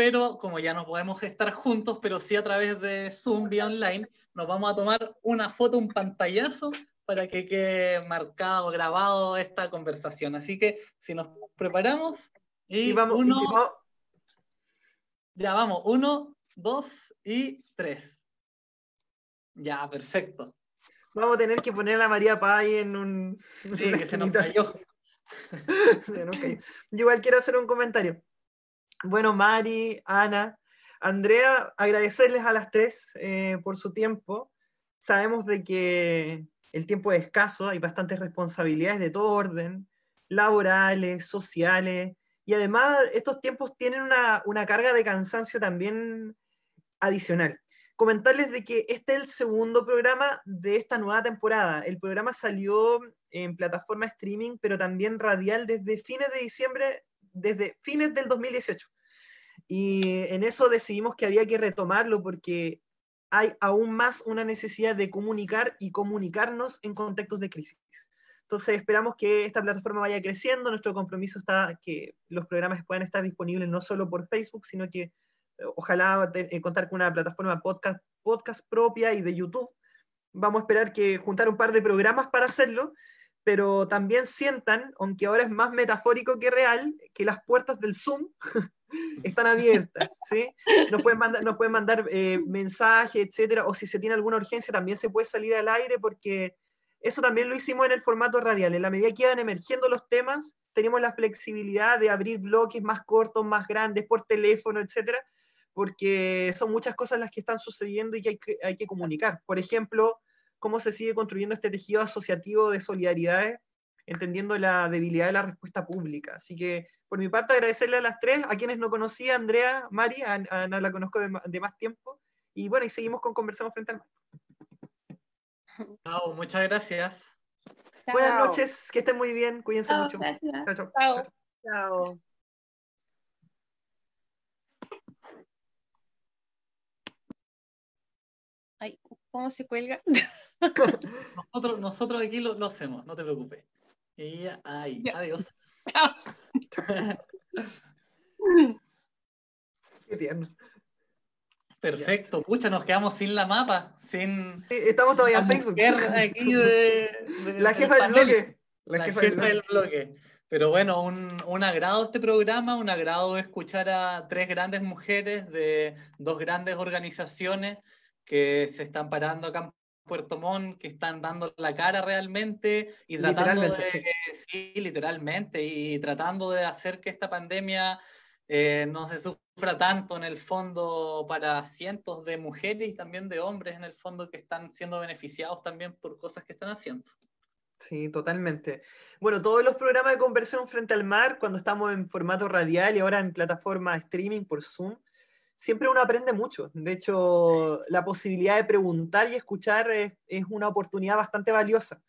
pero como ya no podemos estar juntos, pero sí a través de Zoom vía online, nos vamos a tomar una foto, un pantallazo para que quede marcado, grabado esta conversación. Así que si nos preparamos y, y vamos, uno, y vamos. ya vamos, uno, dos y tres. Ya, perfecto. Vamos a tener que poner a la María Pay en un... Sí, que se nos cayó. se nos cayó. Yo igual quiero hacer un comentario. Bueno, Mari, Ana, Andrea, agradecerles a las tres eh, por su tiempo. Sabemos de que el tiempo es escaso, hay bastantes responsabilidades de todo orden, laborales, sociales, y además estos tiempos tienen una, una carga de cansancio también adicional. Comentarles de que este es el segundo programa de esta nueva temporada. El programa salió en plataforma streaming, pero también radial desde fines de diciembre desde fines del 2018. Y en eso decidimos que había que retomarlo porque hay aún más una necesidad de comunicar y comunicarnos en contextos de crisis. Entonces esperamos que esta plataforma vaya creciendo. Nuestro compromiso está que los programas puedan estar disponibles no solo por Facebook, sino que ojalá te, contar con una plataforma podcast, podcast propia y de YouTube. Vamos a esperar que juntar un par de programas para hacerlo, pero también sientan, aunque ahora es más metafórico que real, que las puertas del Zoom están abiertas, ¿sí? Nos pueden mandar, nos pueden mandar eh, mensajes, etcétera, o si se tiene alguna urgencia también se puede salir al aire porque eso también lo hicimos en el formato radial. En la medida que iban emergiendo los temas, teníamos la flexibilidad de abrir bloques más cortos, más grandes, por teléfono, etcétera, porque son muchas cosas las que están sucediendo y que hay que, hay que comunicar. Por ejemplo, cómo se sigue construyendo este tejido asociativo de solidaridades entendiendo la debilidad de la respuesta pública. Así que, por mi parte, agradecerle a las tres, a quienes no conocía, Andrea, Mari, a Ana la conozco de, más tiempo, y bueno, y seguimos con Conversamos Frente al Mar. Chao, muchas gracias. Buenas noches, que estén muy bien, cuídense mucho. Chao, chao. Chao. Ay, ¿cómo se cuelga? nosotros, nosotros aquí lo, hacemos, no te preocupes. Y ahí, adiós. Chao. Qué tierno. Perfecto, pucha, nos quedamos sin la mapa, sin... Sí, estamos todavía en Facebook. la jefa del bloque. La, jefa, del bloque. Pero bueno, un, un, agrado este programa, un agrado escuchar a tres grandes mujeres de dos grandes organizaciones que se están parando acá en Puerto Montt, que están dando la cara realmente y tratando de, sí. literalmente, y tratando de hacer que esta pandemia eh, no se sufra tanto en el fondo para cientos de mujeres y también de hombres en el fondo que están siendo beneficiados también por cosas que están haciendo. Sí, totalmente. Bueno, todos los programas de conversión frente al mar, cuando estamos en formato radial y ahora en plataforma streaming por Zoom, siempre uno aprende mucho. De hecho, la posibilidad de preguntar y escuchar es, una oportunidad bastante valiosa,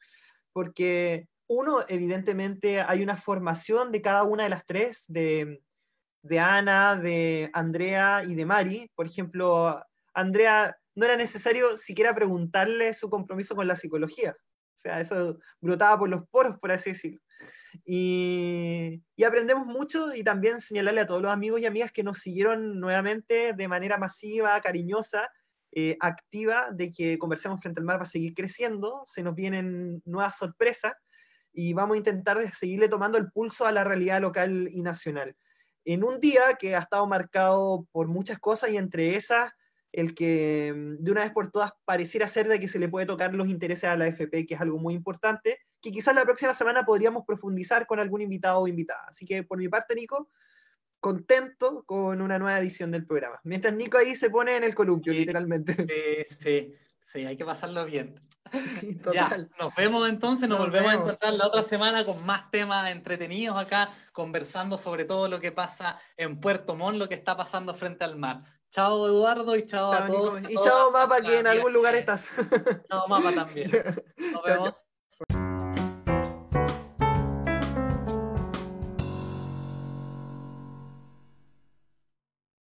porque uno, evidentemente, hay una formación de cada una de las tres, de, de Ana, de Andrea y de Mari. Por ejemplo, Andrea no era necesario siquiera preguntarle su compromiso con la psicología. O sea, eso brotaba por los poros, por así decirlo. Y, aprendemos mucho y también señalarle a todos los amigos y amigas que nos siguieron nuevamente de manera masiva, cariñosa, eh, activa, de que Conversemos Frente al Mar va a seguir creciendo, se nos vienen nuevas sorpresas y vamos a intentar seguirle tomando el pulso a la realidad local y nacional. En un día que ha estado marcado por muchas cosas y entre esas el que mm, de una vez por todas pareciera ser de que se le puede tocar los intereses a la FP, que es algo muy importante, que quizás la próxima semana podríamos profundizar con algún invitado o invitada. Así que por mi parte, Nico, contento con una nueva edición del programa. Mientras Nico ahí se pone en el columpio, literalmente. Sí, sí, sí, hay que pasarlo bien. Ya, nos vemos entonces, nos, volvemos a encontrar la otra semana con más temas entretenidos acá, conversando sobre todo lo que pasa en Puerto Montt, lo que está pasando frente al mar. Chao Eduardo y chao, a todos. y chao Mapa, que en algún lugar estás. Chao Mapa también. Nos vemos.